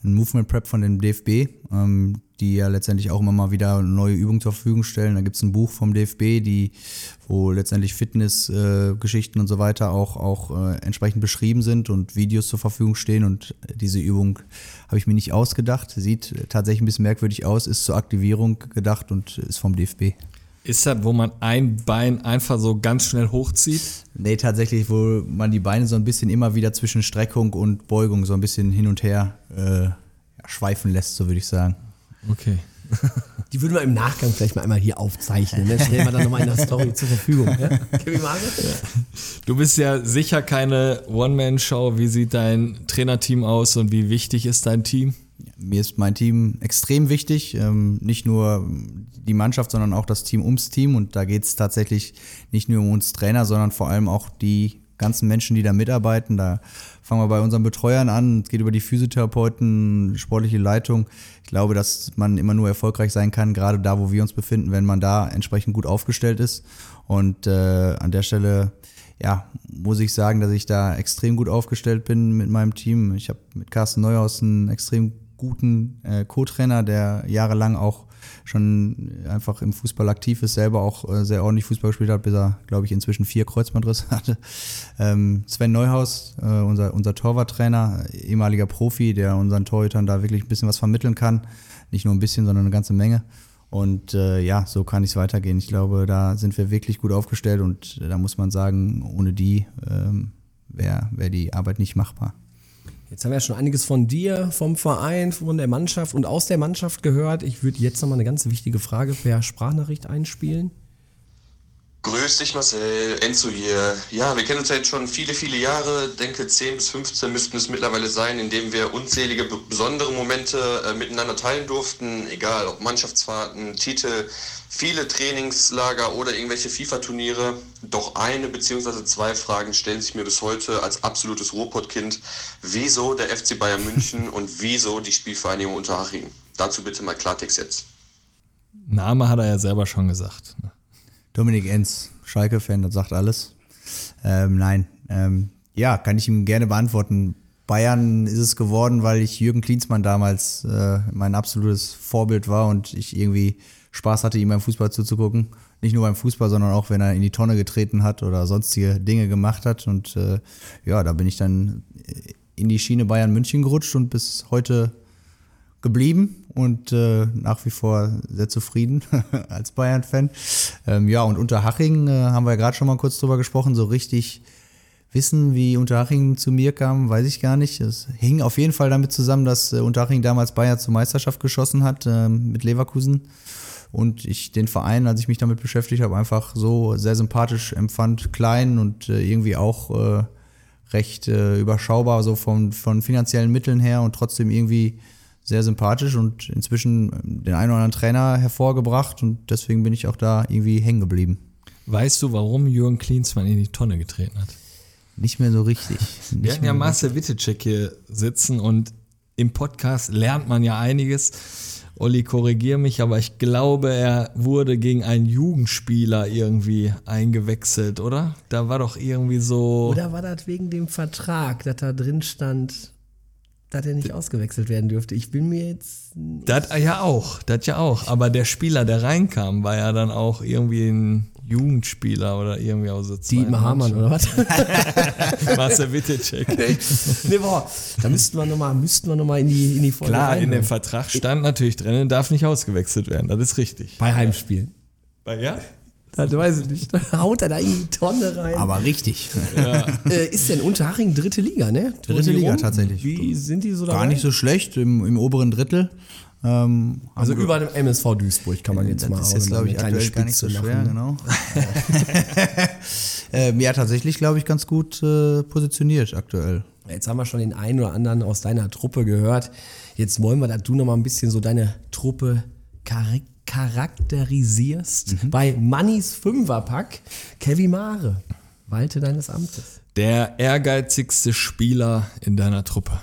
ein Movement Prep von dem DFB, ähm, die ja letztendlich auch immer mal wieder neue Übungen zur Verfügung stellen. Da gibt es ein Buch vom DFB, die, wo letztendlich Fitnessgeschichten äh, und so weiter auch, auch äh, entsprechend beschrieben sind und Videos zur Verfügung stehen. Und diese Übung habe ich mir nicht ausgedacht. Sieht tatsächlich ein bisschen merkwürdig aus, ist zur Aktivierung gedacht und ist vom DFB. Ist das, wo man ein Bein einfach so ganz schnell hochzieht? Nee, tatsächlich, wo man die Beine so ein bisschen immer wieder zwischen Streckung und Beugung so ein bisschen hin und her äh, schweifen lässt, so würde ich sagen. Okay. Die würden wir im Nachgang vielleicht mal einmal hier aufzeichnen. Ne? Stellen wir dann nochmal in der Story zur Verfügung. Mare? Du bist ja sicher keine One-Man-Show. Wie sieht dein Trainerteam aus und wie wichtig ist dein Team? Mir ist mein Team extrem wichtig. Ähm, nicht nur die Mannschaft, sondern auch das Team ums Team. Und da geht es tatsächlich nicht nur um uns Trainer, sondern vor allem auch die ganzen Menschen, die da mitarbeiten. Da fangen wir bei unseren Betreuern an. Es geht über die Physiotherapeuten, sportliche Leitung. Ich glaube, dass man immer nur erfolgreich sein kann, gerade da, wo wir uns befinden, wenn man da entsprechend gut aufgestellt ist. Und äh, an der Stelle ja, muss ich sagen, dass ich da extrem gut aufgestellt bin mit meinem Team. Ich habe mit Carsten Neuhaus einen extrem guten äh, Co-Trainer, der jahrelang auch schon einfach im Fußball aktiv ist, selber auch äh, sehr ordentlich Fußball gespielt hat, bis er, glaube ich, inzwischen vier Kreuzbandrisse hatte. Ähm, Sven Neuhaus, äh, unser, unser Torwarttrainer, ehemaliger Profi, der unseren Torhütern da wirklich ein bisschen was vermitteln kann. Nicht nur ein bisschen, sondern eine ganze Menge. Und äh, ja, so kann es weitergehen. Ich glaube, da sind wir wirklich gut aufgestellt und da muss man sagen, ohne die ähm, wäre wär die Arbeit nicht machbar. Jetzt haben wir ja schon einiges von dir, vom Verein, von der Mannschaft und aus der Mannschaft gehört. Ich würde jetzt nochmal eine ganz wichtige Frage per Sprachnachricht einspielen. Grüß dich Marcel, Enzo hier. Ja, wir kennen uns ja jetzt schon viele, viele Jahre. Denke 10 bis 15 müssten es mittlerweile sein, in denen wir unzählige besondere Momente äh, miteinander teilen durften. Egal ob Mannschaftsfahrten, Titel, viele Trainingslager oder irgendwelche FIFA-Turniere. Doch eine bzw. zwei Fragen stellen sich mir bis heute als absolutes Ruhrpott-Kind. Wieso der FC Bayern München und wieso die Spielvereinigung Unterhaching? Dazu bitte mal Klartext jetzt. Name hat er ja selber schon gesagt. ne? Dominik Enz, Schalke-Fan, das sagt alles. Ähm, nein, ähm, ja, kann ich ihm gerne beantworten. Bayern ist es geworden, weil ich Jürgen Klinsmann damals äh, mein absolutes Vorbild war und ich irgendwie Spaß hatte, ihm beim Fußball zuzugucken. Nicht nur beim Fußball, sondern auch, wenn er in die Tonne getreten hat oder sonstige Dinge gemacht hat. Und äh, ja, da bin ich dann in die Schiene Bayern München gerutscht und bis heute geblieben und äh, nach wie vor sehr zufrieden als Bayern-Fan. Ähm, ja, und Unterhaching äh, haben wir ja gerade schon mal kurz drüber gesprochen, so richtig wissen, wie Unterhaching zu mir kam, weiß ich gar nicht. Es hing auf jeden Fall damit zusammen, dass äh, Unterhaching damals Bayern zur Meisterschaft geschossen hat äh, mit Leverkusen. Und ich den Verein, als ich mich damit beschäftigt habe, einfach so sehr sympathisch empfand, klein und äh, irgendwie auch äh, recht äh, überschaubar, so von, von finanziellen Mitteln her und trotzdem irgendwie sehr sympathisch und inzwischen den einen oder anderen Trainer hervorgebracht und deswegen bin ich auch da irgendwie hängen geblieben. Weißt du, warum Jürgen Klinsmann in die Tonne getreten hat? Nicht mehr so richtig. Wir hatten ja Marcel Wittecek hier sitzen und im Podcast lernt man ja einiges. Olli, korrigier mich, aber ich glaube, er wurde gegen einen Jugendspieler irgendwie eingewechselt, oder? Da war doch irgendwie so. Oder war das wegen dem Vertrag, dass da drin stand, dass er nicht ausgewechselt werden dürfte? Ich bin mir jetzt. Das ja auch, das ja auch. Aber der Spieler, der reinkam, war ja dann auch irgendwie ein Jugendspieler oder irgendwie aus der Dietmar Hamann oder was? Marcel Wittecek. nee, boah, da müssten wir nochmal noch mal in die, in die Folge Klar, in reinhören. dem Vertrag stand natürlich drin, darf nicht ausgewechselt werden. Das ist richtig. Bei Heimspielen. Ja? Das weiß ich nicht. Da haut er da in die Tonne rein. Aber richtig. äh, ist denn Unterhaching dritte Liga, ne? Dritte Toni Liga Rum? tatsächlich. Wie sind die so dabei? Gar nicht so schlecht im, im oberen Drittel. Ähm, Also über dem MSV Duisburg kann man jetzt das mal ist jetzt, glaube eine ich, kleine aktuell gar nicht so Spitze schwer, machen. genau. ähm, ja, tatsächlich, glaube ich, ganz gut äh, positioniert aktuell. Jetzt haben wir schon den einen oder anderen aus deiner Truppe gehört. Jetzt wollen wir, dass du noch mal ein bisschen so deine Truppe char charakterisierst. Bei Mannys Fünferpack, Kevin Mare, walte deines Amtes. Der ehrgeizigste Spieler in deiner Truppe.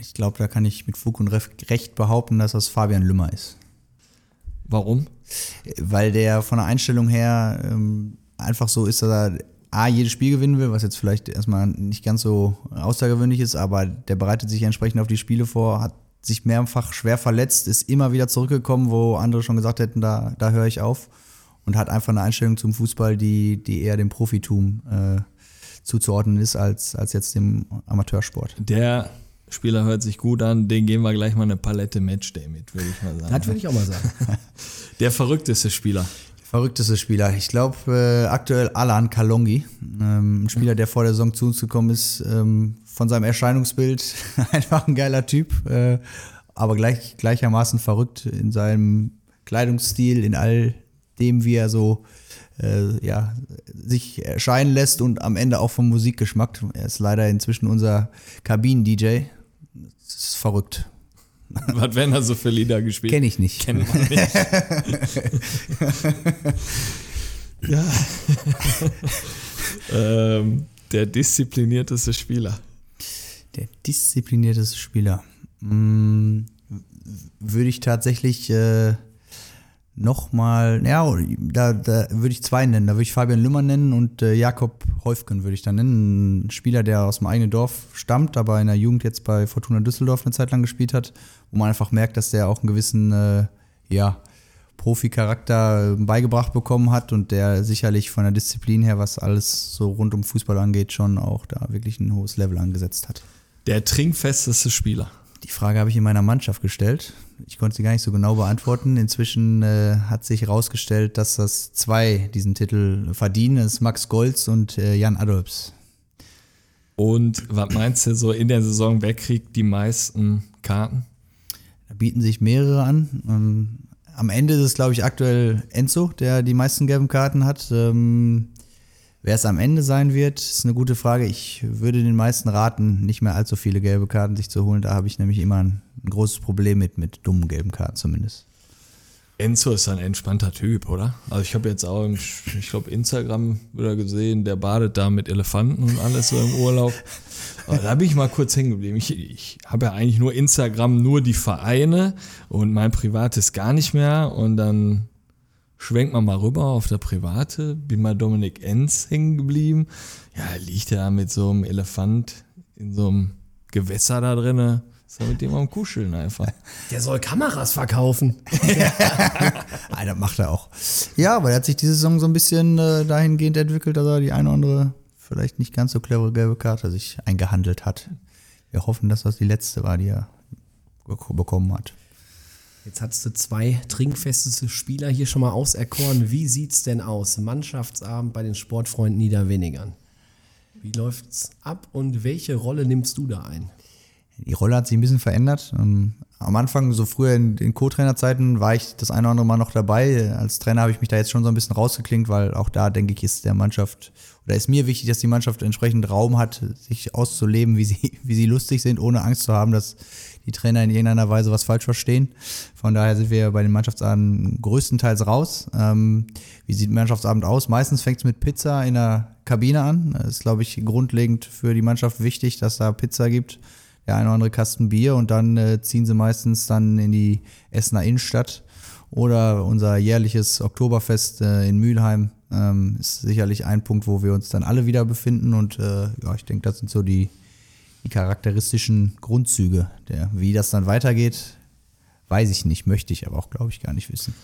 Ich glaube, da kann ich mit Fug und Recht behaupten, dass das Fabian Lümmer ist. Warum? Weil der von der Einstellung her ähm, einfach so ist, dass er A, jedes Spiel gewinnen will, was jetzt vielleicht erstmal nicht ganz so außergewöhnlich ist, aber der bereitet sich entsprechend auf die Spiele vor, hat sich mehrfach schwer verletzt, ist immer wieder zurückgekommen, wo andere schon gesagt hätten, da, da höre ich auf und hat einfach eine Einstellung zum Fußball, die, die eher dem Profitum äh, zuzuordnen ist, als, als jetzt dem Amateursport. Der Spieler hört sich gut an, den geben wir gleich mal eine Palette Matchday mit, würde ich mal sagen. Das würde ich auch mal sagen. Der verrückteste Spieler. Verrückteste Spieler. Ich glaube, äh, aktuell Alan Kalongi. Ähm, ein Spieler, der vor der Saison zu uns gekommen ist, ähm, von seinem Erscheinungsbild einfach ein geiler Typ. Äh, aber gleich, gleichermaßen verrückt in seinem Kleidungsstil, in all dem, wie er so äh, ja, sich erscheinen lässt und am Ende auch vom Musikgeschmack. Er ist leider inzwischen unser Kabinen-DJ. Das ist verrückt. Was werden da so für Lieder gespielt? Kenne ich nicht. Kennt man nicht. ja. ähm, der disziplinierteste Spieler. Der disziplinierteste Spieler. Hm, würde ich tatsächlich äh, nochmal, ja, da, da würde ich zwei nennen. Da würde ich Fabian Lümmer nennen und äh, Jakob Häufgen würde ich da nennen. Ein Spieler, der aus dem eigenen Dorf stammt, aber in der Jugend jetzt bei Fortuna Düsseldorf eine Zeit lang gespielt hat, wo man einfach merkt, dass der auch einen gewissen, äh, ja, Profi-Charakter beigebracht bekommen hat und der sicherlich von der Disziplin her, was alles so rund um Fußball angeht, schon auch da wirklich ein hohes Level angesetzt hat. Der trinkfesteste Spieler. Die Frage habe ich in meiner Mannschaft gestellt. Ich konnte sie gar nicht so genau beantworten. Inzwischen äh, hat sich herausgestellt, dass das zwei diesen Titel verdienen. Das ist Max Golz und äh, Jan Adolfs. Und was meinst du so in der Saison, wer kriegt die meisten Karten? Da bieten sich mehrere an. Ähm, am Ende ist es, glaube ich, aktuell Enzo, der die meisten gelben Karten hat. Ähm, wer es am Ende sein wird, ist eine gute Frage. Ich würde den meisten raten, nicht mehr allzu viele gelbe Karten sich zu holen. Da habe ich nämlich immer ein, ein großes Problem mit, mit dummen gelben Karten zumindest. Enzo ist ein entspannter Typ, oder? Also ich habe jetzt auch, im, ich glaube, Instagram wieder gesehen, der badet da mit Elefanten und alles so im Urlaub. Aber da bin ich mal kurz hängen geblieben. Ich, ich habe ja eigentlich nur Instagram, nur die Vereine und mein privates gar nicht mehr. Und dann schwenkt man mal rüber auf der private, bin mal Dominik Enz hängen geblieben. Ja, liegt er mit so einem Elefant in so einem Gewässer da drinne. Er mit dem am Kuscheln einfach. Der soll Kameras verkaufen. Das macht er auch. Ja, aber er hat sich diese Saison so ein bisschen äh, dahingehend entwickelt, dass er die eine oder andere, vielleicht nicht ganz so clevere gelbe Karte sich eingehandelt hat. Wir hoffen, dass das die letzte war, die er bek- bekommen hat. Jetzt hattest du zwei trinkfesteste Spieler hier schon mal auserkoren. Wie sieht's denn aus? Mannschaftsabend bei den Sportfreunden Niederwenigern. Wie läuft's ab und welche Rolle nimmst du da ein? Die Rolle hat sich ein bisschen verändert. Ähm, Am Anfang, so früher in den Co-Trainer-Zeiten, war ich das eine oder andere Mal noch dabei. Als Trainer habe ich mich da jetzt schon so ein bisschen rausgeklingt, weil auch da, denke ich, ist der Mannschaft, oder ist mir wichtig, dass die Mannschaft entsprechend Raum hat, sich auszuleben, wie sie, wie sie lustig sind, ohne Angst zu haben, dass die Trainer in irgendeiner Weise was falsch verstehen. Von daher sind wir bei den Mannschaftsabenden größtenteils raus. Ähm, wie sieht ein Mannschaftsabend aus? Meistens fängt es mit Pizza in der Kabine an. Das ist, glaube ich, grundlegend für die Mannschaft wichtig, dass da Pizza gibt der eine oder andere Kasten Bier und dann äh, ziehen sie meistens dann in die Essener Innenstadt oder unser jährliches Oktoberfest äh, in Mülheim ähm, ist sicherlich ein Punkt, wo wir uns dann alle wieder befinden und äh, ja, ich denke, das sind so die, die charakteristischen Grundzüge. Der, wie das dann weitergeht, weiß ich nicht, möchte ich aber auch, glaube ich, gar nicht wissen.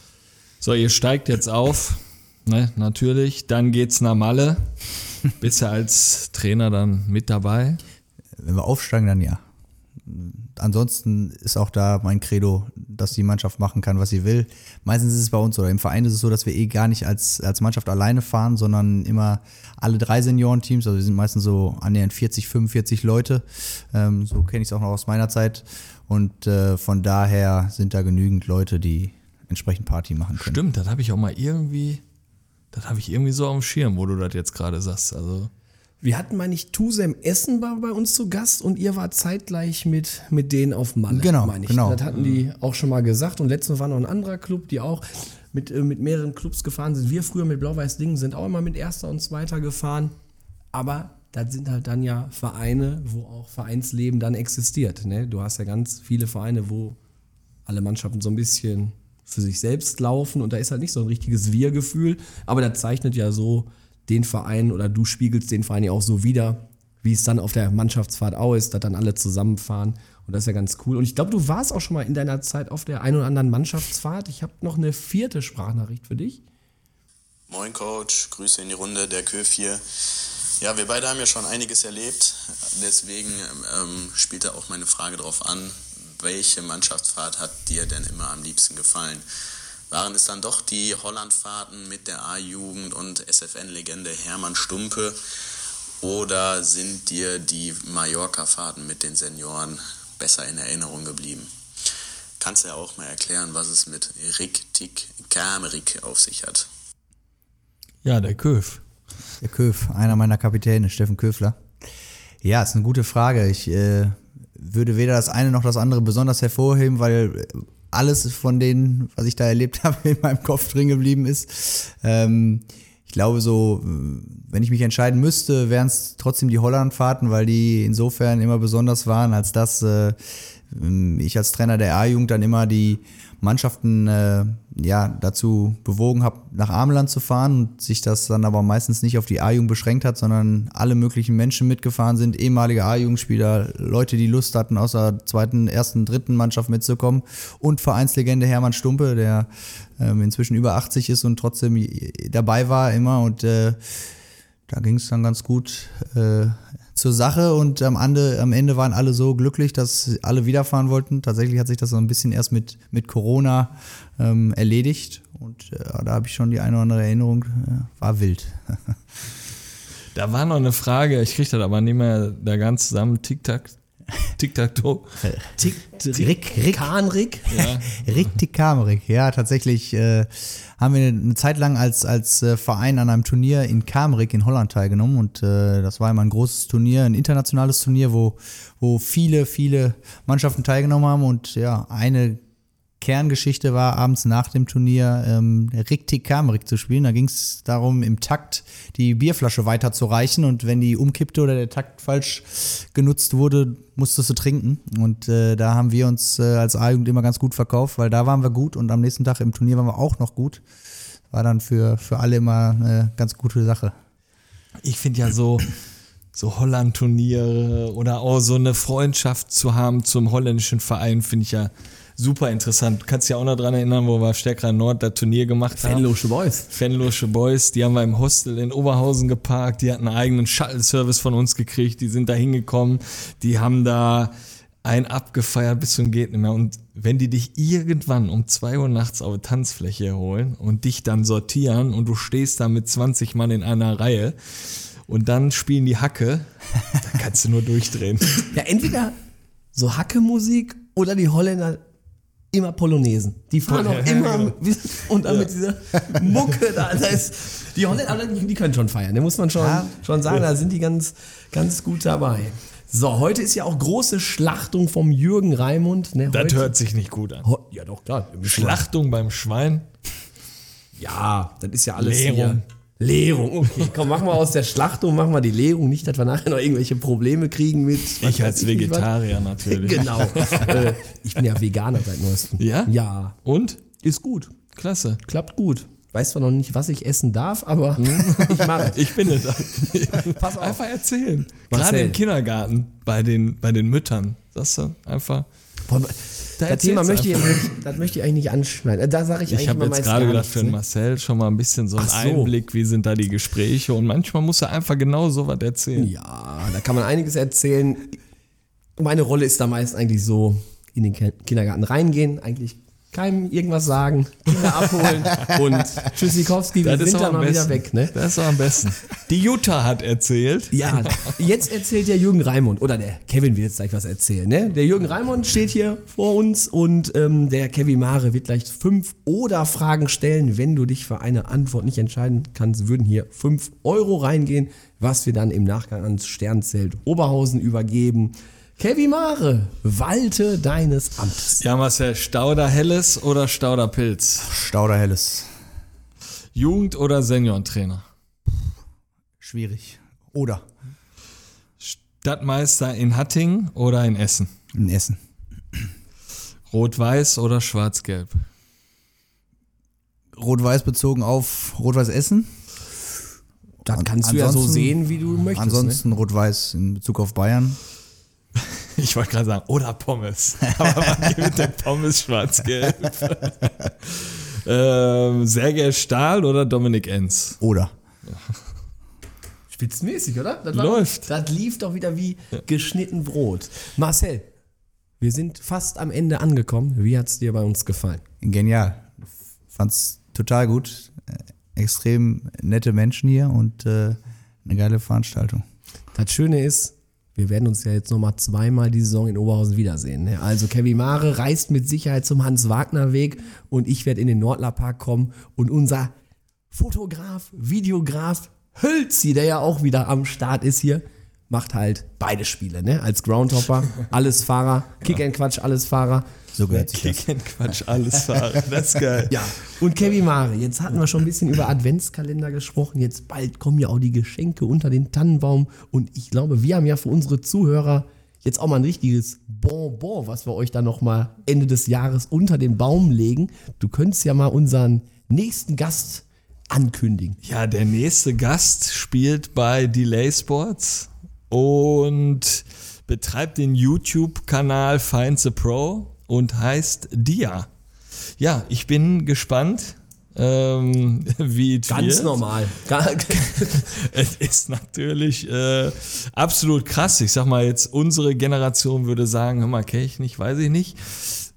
So, ihr steigt jetzt auf, ne, natürlich. Dann geht's nach Malle. Bist du als Trainer dann mit dabei? Wenn wir aufsteigen, dann ja. Ansonsten ist auch da mein Credo, dass die Mannschaft machen kann, was sie will. Meistens ist es bei uns oder im Verein ist es so, dass wir eh gar nicht als, als Mannschaft alleine fahren, sondern immer alle drei Seniorenteams. Also wir sind meistens so annähernd 40, 45 Leute. Ähm, so kenne ich es auch noch aus meiner Zeit. Und äh, von daher sind da genügend Leute, die entsprechend Party machen können. Stimmt, das habe ich auch mal irgendwie, das habe ich irgendwie so dem Schirm, wo du das jetzt gerade sagst. Also Wir hatten mal nicht Tusem Essen war bei uns zu Gast und ihr wart zeitgleich mit, mit denen auf Malle. Genau, meine ich. genau. Das hatten die auch schon mal gesagt. Und letztens war noch ein anderer Club, die auch mit, äh, mit mehreren Clubs gefahren sind. Wir früher mit Blau-Weiß-Dingen sind auch immer mit Erster und Zweiter gefahren. Aber das sind halt dann ja Vereine, wo auch Vereinsleben dann existiert. Ne? Du hast ja ganz viele Vereine, wo alle Mannschaften so ein bisschen für sich selbst laufen und da ist halt nicht so ein richtiges Wir-Gefühl, aber das zeichnet ja so den Verein oder du spiegelst den Verein ja auch so wieder, wie es dann auf der Mannschaftsfahrt auch ist, dass dann alle zusammenfahren und das ist ja ganz cool. Und ich glaube, du warst auch schon mal in deiner Zeit auf der einen oder anderen Mannschaftsfahrt. Ich habe noch eine vierte Sprachnachricht für dich. Moin Coach, Grüße in die Runde, der Köf hier. Ja, wir beide haben ja schon einiges erlebt, deswegen ähm, spielte auch meine Frage darauf an, welche Mannschaftsfahrt hat dir denn immer am liebsten gefallen? Waren es dann doch die Hollandfahrten mit der A-Jugend und SFN-Legende Hermann Stumpe oder sind dir die Mallorca-Fahrten mit den Senioren besser in Erinnerung geblieben? kannst du ja auch mal erklären, was es mit Rick Tick Kamerik auf sich hat. Ja, der Köf. Der Köf, einer meiner Kapitäne, Steffen Köfler. Ja, ist eine gute Frage. Ich äh, würde weder das eine noch das andere besonders hervorheben, weil alles von denen, was ich da erlebt habe, in meinem Kopf drin geblieben ist. Ähm, ich glaube so, wenn ich mich entscheiden müsste, wären es trotzdem die Hollandfahrten, weil die insofern immer besonders waren, als dass äh, ich als Trainer der A-Jugend dann immer die Mannschaften äh, ja, dazu bewogen habe, nach Ameland zu fahren und sich das dann aber meistens nicht auf die A-Jugend beschränkt hat, sondern alle möglichen Menschen mitgefahren sind, ehemalige A-Jugendspieler, Leute, die Lust hatten, aus der zweiten, ersten, dritten Mannschaft mitzukommen und Vereinslegende Hermann Stumpe, der ähm, inzwischen über 80 ist und trotzdem dabei war immer und äh, da ging es dann ganz gut äh, zur Sache und am Ende, am Ende waren alle so glücklich, dass alle wiederfahren wollten. Tatsächlich hat sich das so ein bisschen erst mit, mit Corona ähm, erledigt und äh, da habe ich schon die eine oder andere Erinnerung, äh, war wild. Da war noch eine Frage, ich kriege das aber nicht mehr da ganz zusammen. Tic-Tac, Tic-Tac-Toe. Tick, Rick, Rick, Kahnrick. Ja. Rick die Kamerik, ja, tatsächlich äh, haben wir eine Zeit lang als, als äh, Verein an einem Turnier in Kamerik in Holland teilgenommen und äh, das war immer ein großes Turnier, ein internationales Turnier, wo, wo viele, viele Mannschaften teilgenommen haben und ja, eine Kerngeschichte war, abends nach dem Turnier ähm, Rick Kamerik zu spielen. Da ging es darum, im Takt die Bierflasche weiterzureichen und wenn die umkippte oder der Takt falsch genutzt wurde, musstest du trinken. Und äh, da haben wir uns äh, als A-Jugend immer ganz gut verkauft, weil da waren wir gut und am nächsten Tag im Turnier waren wir auch noch gut. War dann für, für alle immer eine ganz gute Sache. Ich finde ja so, so Holland-Turniere oder auch so eine Freundschaft zu haben zum holländischen Verein, finde ich ja super interessant. Du kannst dich ja auch noch dran erinnern, wo wir Stärkerer Nord das Turnier gemacht haben. Fenlosche Boys. Fenlosche Boys, die haben wir im Hostel in Oberhausen geparkt, die hatten einen eigenen Shuttle-Service von uns gekriegt, die sind da hingekommen, die haben da ein abgefeiert bis zum geht nicht mehr. Und wenn die dich irgendwann um zwei Uhr nachts auf eine Tanzfläche holen und dich dann sortieren und du stehst da mit 20 Mann in einer Reihe und dann spielen die Hacke, da kannst du nur durchdrehen. Ja, entweder so Hacke-Musik oder die Holländer immer Polonesen. Die fahren auch immer und dann mit dieser Mucke da. Das heißt, die Holländer, die, können schon feiern. Da muss man schon, Ja. schon sagen, da sind die ganz, ganz gut dabei. So, heute ist ja auch große Schlachtung vom Jürgen Raimund. Ne, Das hört sich nicht gut an. Ja, doch, klar. Schlachtung beim Schwein. Ja, das ist ja alles Leerung. hier. Leerung, okay. Komm, machen wir aus der Schlachtung, machen wir die Leerung. Nicht, dass wir nachher noch irgendwelche Probleme kriegen mit. was Ich als was. Vegetarier natürlich. Genau. äh, ich bin ja Veganer seit neuestem. Ja? Ja. Und? Ist gut. Klasse. Klappt gut. Weiß zwar noch nicht, was ich essen darf, aber ich mache es. Ich bin es. Pass auf. Einfach erzählen. Marcel. Gerade im Kindergarten bei den, bei den Müttern. Das ist einfach. Boah, Da das Thema möchte ich, eigentlich- das möchte ich eigentlich nicht anschneiden. Da sage ich, Ich eigentlich habe jetzt gerade gedacht, nichts, für ne? Marcel schon mal ein bisschen so einen so. Einblick, wie sind da die Gespräche. Und manchmal muss er einfach genau so was erzählen. Ja, da kann man einiges erzählen. Meine Rolle ist da meist eigentlich so, in den Ki- Kindergarten reingehen, eigentlich keinem irgendwas sagen, Kinder abholen und Tschüssikowski, wir sind dann mal wieder weg, ne? Das ist auch am besten. Die Jutta hat erzählt. Ja, jetzt erzählt der Jürgen Raimund, oder der Kevin wird jetzt gleich was erzählen, ne? Der Jürgen Raimund steht hier vor uns und ähm, der Kevin Mare wird gleich fünf oder Fragen stellen. Wenn du dich für eine Antwort nicht entscheiden kannst, würden hier fünf Euro reingehen, was wir dann im Nachgang ans Sternzelt Oberhausen übergeben. Kevin Mare, walte deines Amtes. Ja, Marcel, Stauder Helles oder Stauder Pilz? Stauder Helles. Jugend- oder Seniorentrainer? Schwierig. Oder Stadtmeister in Hattingen oder in Essen? in Essen. Rot-Weiß oder Schwarz-Gelb? Rot-Weiß bezogen auf Rot-Weiß Essen. Das kannst du ja so ansonsten- sehen, wie du möchtest. Ne? Ansonsten Rot-Weiß in Bezug auf Bayern. Ich wollte gerade sagen, oder Pommes. Aber man mit der Pommes schwarz-gelb. ähm, Sergej Stahl oder Dominik Enz? Oder. Spitzenmäßig, oder? Das Läuft. Das lief doch wieder wie geschnitten Brot. Marcel, wir sind fast am Ende angekommen. Wie hat es dir bei uns gefallen? Genial. Fand's total gut. Äh, Extrem nette Menschen hier und äh, eine geile Veranstaltung. Das Schöne ist, wir werden uns ja jetzt nochmal zweimal die Saison in Oberhausen wiedersehen. Ne? Also Kevin Mare reist mit Sicherheit zum Hans-Wagner-Weg und ich werde in den Nordlerpark kommen und unser Fotograf, Videograf Hölzi, der ja auch wieder am Start ist hier, macht halt beide Spiele, ne? Als Groundhopper, alles Fahrer, Kick and Quatsch, alles Fahrer. So gehört sich das. Kick Quatsch, alles fahren. Das ist geil. Ja, und Kevin Mare, jetzt hatten wir schon ein bisschen über Adventskalender gesprochen. Jetzt bald kommen ja auch die Geschenke unter den Tannenbaum. Und ich glaube, wir haben ja für unsere Zuhörer jetzt auch mal ein richtiges Bonbon, was wir euch dann nochmal Ende des Jahres unter den Baum legen. Du könntest ja mal unseren nächsten Gast ankündigen. Ja, der nächste Gast spielt bei Delay Sports und betreibt den YouTube-Kanal Find the Pro und heißt Dia. Ja, ich bin gespannt, ähm, wie Ganz wird. normal. Es ist natürlich äh, absolut krass. Ich sag mal jetzt, unsere Generation würde sagen, hör mal, kenn ich nicht, weiß ich nicht.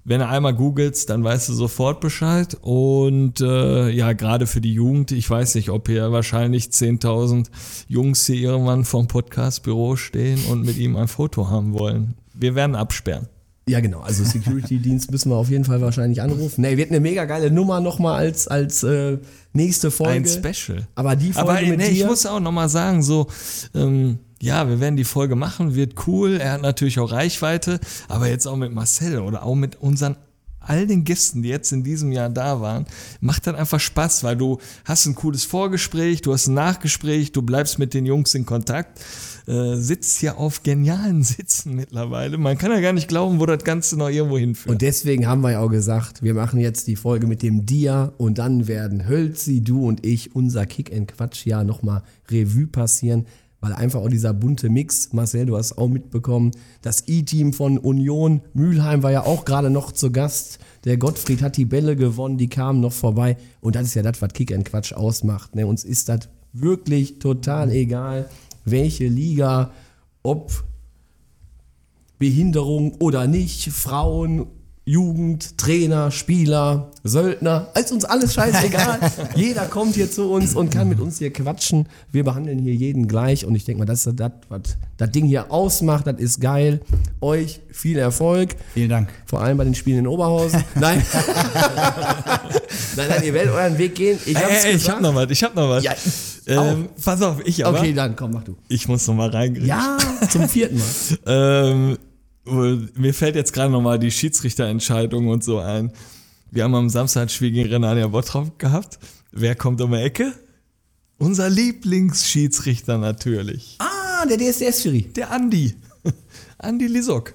Wenn du einmal googelst, dann weißt du sofort Bescheid. Und äh, ja, gerade für die Jugend, ich weiß nicht, ob hier wahrscheinlich 10.000 Jungs hier irgendwann vom Podcast-Büro stehen und mit ihm ein Foto haben wollen. Wir werden absperren. Ja, genau. Also Security-Dienst müssen wir auf jeden Fall wahrscheinlich anrufen. Nee, wird eine mega geile Nummer nochmal als, als äh, nächste Folge. Ein Special. Aber die Folge Aber mit nee, ich muss auch nochmal sagen, so, ähm, ja, wir werden die Folge machen, wird cool. Er hat natürlich auch Reichweite, aber jetzt auch mit Marcel oder auch mit unseren all den Gästen, die jetzt in diesem Jahr da waren, macht dann einfach Spaß, weil du hast ein cooles Vorgespräch, du hast ein Nachgespräch, du bleibst mit den Jungs in Kontakt, äh, sitzt hier auf genialen Sitzen mittlerweile. Man kann ja gar nicht glauben, wo das Ganze noch irgendwo hinführt. Und deswegen haben wir ja auch gesagt, wir machen jetzt die Folge mit dem Dia und dann werden Hölzi, du und ich unser Kick and Quatsch ja nochmal Revue passieren, weil einfach auch dieser bunte Mix, Marcel, du hast auch mitbekommen, das E-Team von Union Mülheim war ja auch gerade noch zu Gast. Der Gottfried hat die Bälle gewonnen, die kamen noch vorbei und das ist ja das, was Kick and Quatsch ausmacht. Ne? Uns ist das wirklich total egal, welche Liga, ob Behinderung oder nicht, Frauen, Jugend, Trainer, Spieler, Söldner, ist uns alles scheißegal. Jeder kommt hier zu uns und kann mit uns hier quatschen. Wir behandeln hier jeden gleich und ich denke mal, das ist das, was das Ding hier ausmacht. Das ist geil. Euch viel Erfolg. Vielen Dank. Vor allem bei den Spielen in Oberhausen. Nein. nein, nein, ihr werdet euren Weg gehen. Ich, hab's Ey, ey, ich hab noch was, ich hab noch was. Ja, ähm, pass auf, ich aber. Okay, dann komm, mach du. Ich muss noch mal reingreifen. Ja, zum vierten Mal. Ähm, mir fällt jetzt gerade nochmal die Schiedsrichterentscheidung und so ein. Wir haben am Samstag ein Spiel gegen Renania Bottrop gehabt. Wer kommt um die Ecke? Unser Lieblingsschiedsrichter natürlich. Ah, der DSDS-Jury. Der Andi. Andi Lisok.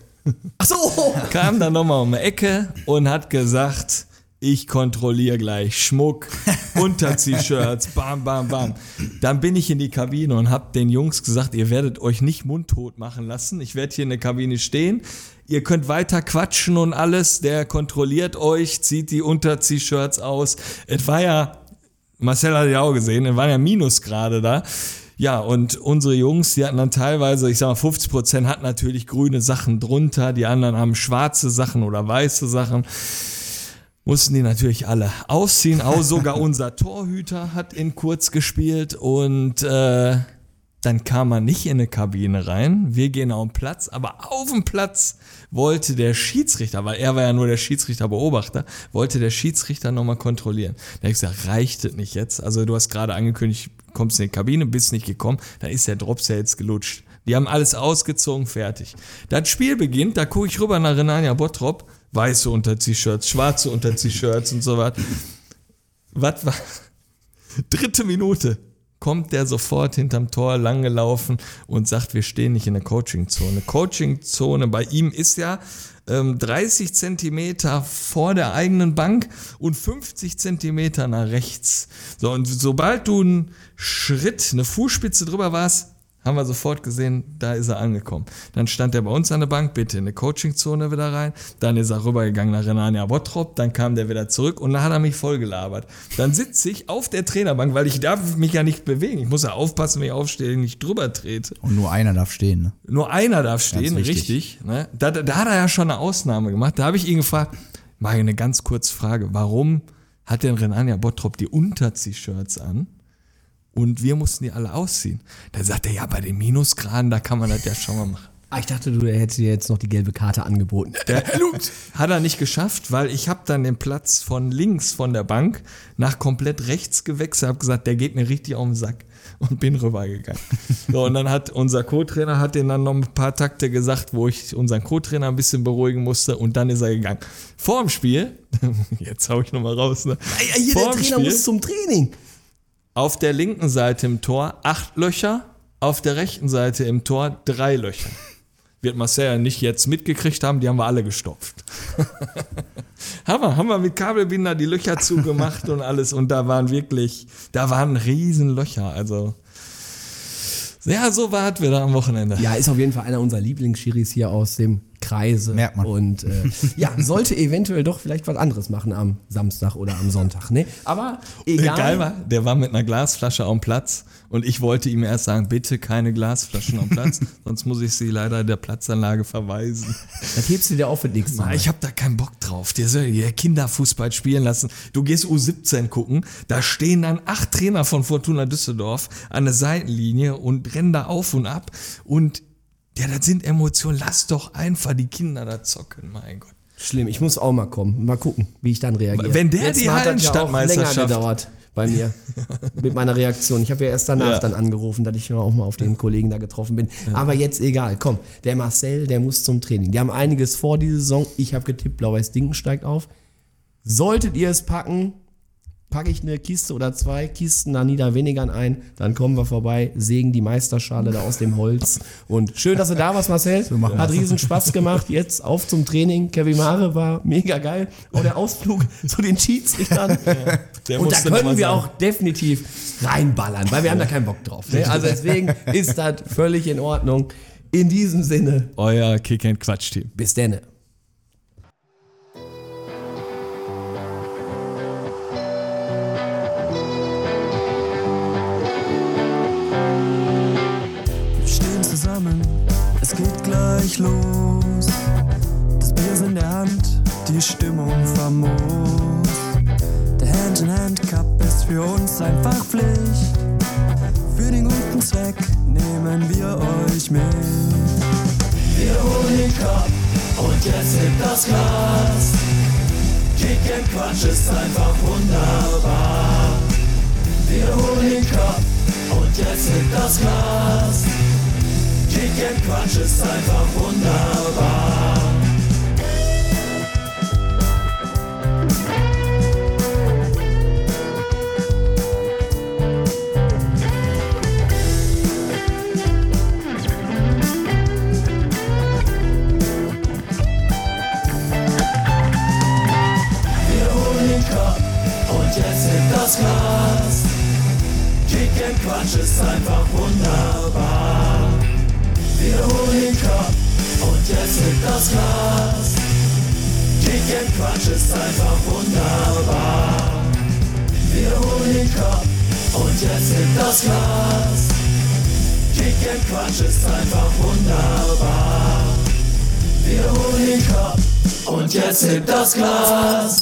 Ach so. Kam dann nochmal um die Ecke und hat gesagt, ich kontrolliere gleich Schmuck, Unter-T-Shirts, bam, bam, bam. Dann bin ich in die Kabine und habe den Jungs gesagt, ihr werdet euch nicht mundtot machen lassen. Ich werde hier in der Kabine stehen. Ihr könnt weiter quatschen und alles. Der kontrolliert euch, zieht die Unter-T-Shirts aus. Es war ja, Marcel hat ja auch gesehen, es waren ja Minusgrade da. Ja, und unsere Jungs, die hatten dann teilweise, ich sag mal, 50 Prozent hatten natürlich grüne Sachen drunter, die anderen haben schwarze Sachen oder weiße Sachen mussten die natürlich alle ausziehen. Auch sogar unser Torhüter hat in kurz gespielt und äh, dann kam man nicht in eine Kabine rein. Wir gehen auf den Platz, aber auf dem Platz wollte der Schiedsrichter, weil er war ja nur der Schiedsrichterbeobachter, wollte der Schiedsrichter nochmal kontrollieren. Da habe ich gesagt, reicht es nicht jetzt? Also du hast gerade angekündigt, kommst in die Kabine, bist nicht gekommen, da ist der Drops ja jetzt gelutscht. Die haben alles ausgezogen, fertig. Das Spiel beginnt, da gucke ich rüber nach Renania Bottrop, weiße Unter-T-Shirts, schwarze Unter-T-Shirts und so was. Was war? Dritte Minute kommt der sofort hinterm Tor langgelaufen und sagt, wir stehen nicht in der Coaching-Zone. Coaching-Zone bei ihm ist ja ähm, 30 Zentimeter vor der eigenen Bank und 50 Zentimeter nach rechts. So, und sobald du einen Schritt, eine Fußspitze drüber warst, haben wir sofort gesehen, da ist er angekommen. Dann stand er bei uns an der Bank, bitte in eine Coachingzone wieder rein. Dann ist er rübergegangen nach Renania Bottrop, dann kam der wieder zurück und dann hat er mich voll gelabert. Dann sitze ich auf der Trainerbank, weil ich darf mich ja nicht bewegen. Ich muss ja aufpassen, wenn ich aufstehe, nicht drüber trete. Und nur einer darf stehen. Ne? Nur einer darf stehen, richtig. Ne? Da, da, da hat er ja schon eine Ausnahme gemacht. Da habe ich ihn gefragt, mal eine ganz kurze Frage, warum hat denn Renania Bottrop die Unter-T-Shirts an? Und wir mussten die alle ausziehen. Da sagt er, ja, bei den Minusgraden, da kann man das ja schon mal machen. Ah, ich dachte, du hättest dir jetzt noch die gelbe Karte angeboten. Hat er nicht geschafft, weil ich habe dann den Platz von links von der Bank nach komplett rechts gewechselt, habe gesagt, der geht mir richtig auf den Sack und bin rübergegangen. So, und dann hat unser Co-Trainer hat den dann noch ein paar Takte gesagt, wo ich unseren Co-Trainer ein bisschen beruhigen musste und dann ist er gegangen. Vor dem Spiel, jetzt hau ich nochmal raus, ne? Ja, hier, der Trainer Spiel, muss zum Training. Auf der linken Seite im Tor acht Löcher, auf der rechten Seite im Tor drei Löcher. Wird Marcel ja nicht jetzt mitgekriegt haben, die haben wir alle gestopft. Hammer, haben wir mit Kabelbinder die Löcher zugemacht und alles und da waren wirklich, da waren riesen Löcher, also ja, so war es wieder am Wochenende. Ja, ist auf jeden Fall einer unserer Lieblingsschiris hier aus dem Kreise. Merkt man. Und äh, ja, sollte eventuell doch vielleicht was anderes machen am Samstag oder am Sonntag. Ne? Aber egal. Geil war, der war mit einer Glasflasche am Platz und ich wollte ihm erst sagen, bitte keine Glasflaschen am Platz, sonst muss ich sie leider der Platzanlage verweisen. Das hebst du dir auf für nächstes Mal. Ich habe da keinen Bock drauf. Der soll ja Kinderfußball spielen lassen. Du gehst U17 gucken, da stehen dann acht Trainer von Fortuna Düsseldorf an der Seitenlinie und rennen da auf und ab. Und ja, das sind Emotionen. Lass doch einfach die Kinder da zocken, mein Gott. Schlimm, ich muss auch mal kommen. Mal gucken, wie ich dann reagiere. Wenn der Jetzt die hat das ja auch Hallenstadtmeisterschaft- länger gedauert bei mir mit meiner Reaktion. Ich habe ja erst danach Ja. dann angerufen, dass ich auch mal auf den Kollegen da getroffen bin. Aber jetzt egal, komm, der Marcel, der muss zum Training. Die haben einiges vor diese Saison. Ich habe getippt, Blau-Weiß Dinken steigt auf. Solltet ihr es packen, packe ich eine Kiste oder zwei Kisten da Niederwenigern ein, dann kommen wir vorbei, sägen die Meisterschale da aus dem Holz. Und schön, dass du da warst, Marcel. machen Hat riesen Spaß gemacht. Jetzt auf zum Training. Kevin Mare war mega geil. Auch der Ausflug zu den Schiedsrichtern. Der Und da können wir sein. auch definitiv reinballern, weil wir haben da keinen Bock drauf. Ne? Also deswegen ist das völlig in Ordnung. In diesem Sinne, Euer Kick and Quatsch Team. bis denne. Los. Das Bier ist in der Hand, die Stimmung famos. Der Hand-in-Hand-Cup ist für uns einfach Pflicht. Für den guten Zweck nehmen wir euch mit. Wir holen den Cup und jetzt hebt das Glas. Kick and Quatsch ist einfach wunderbar. Wir holen den Cup und jetzt hebt das Glas. And Quatsch ist einfach wunderbar. Das Glas. Kick and Quatsch ist einfach wunderbar. Wir holen Cup und jetzt hebt das Glas. Kick and Quatsch ist einfach wunderbar. Wir holen Cup und jetzt hebt das Glas. Kick and Quatsch ist einfach wunderbar. Wir holen Cup und jetzt hebt das Glas.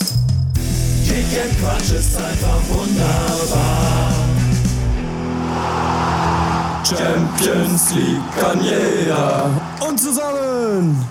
Kick and Quatsch ist einfach wunderbar. Champions League kann jeder. Und zusammen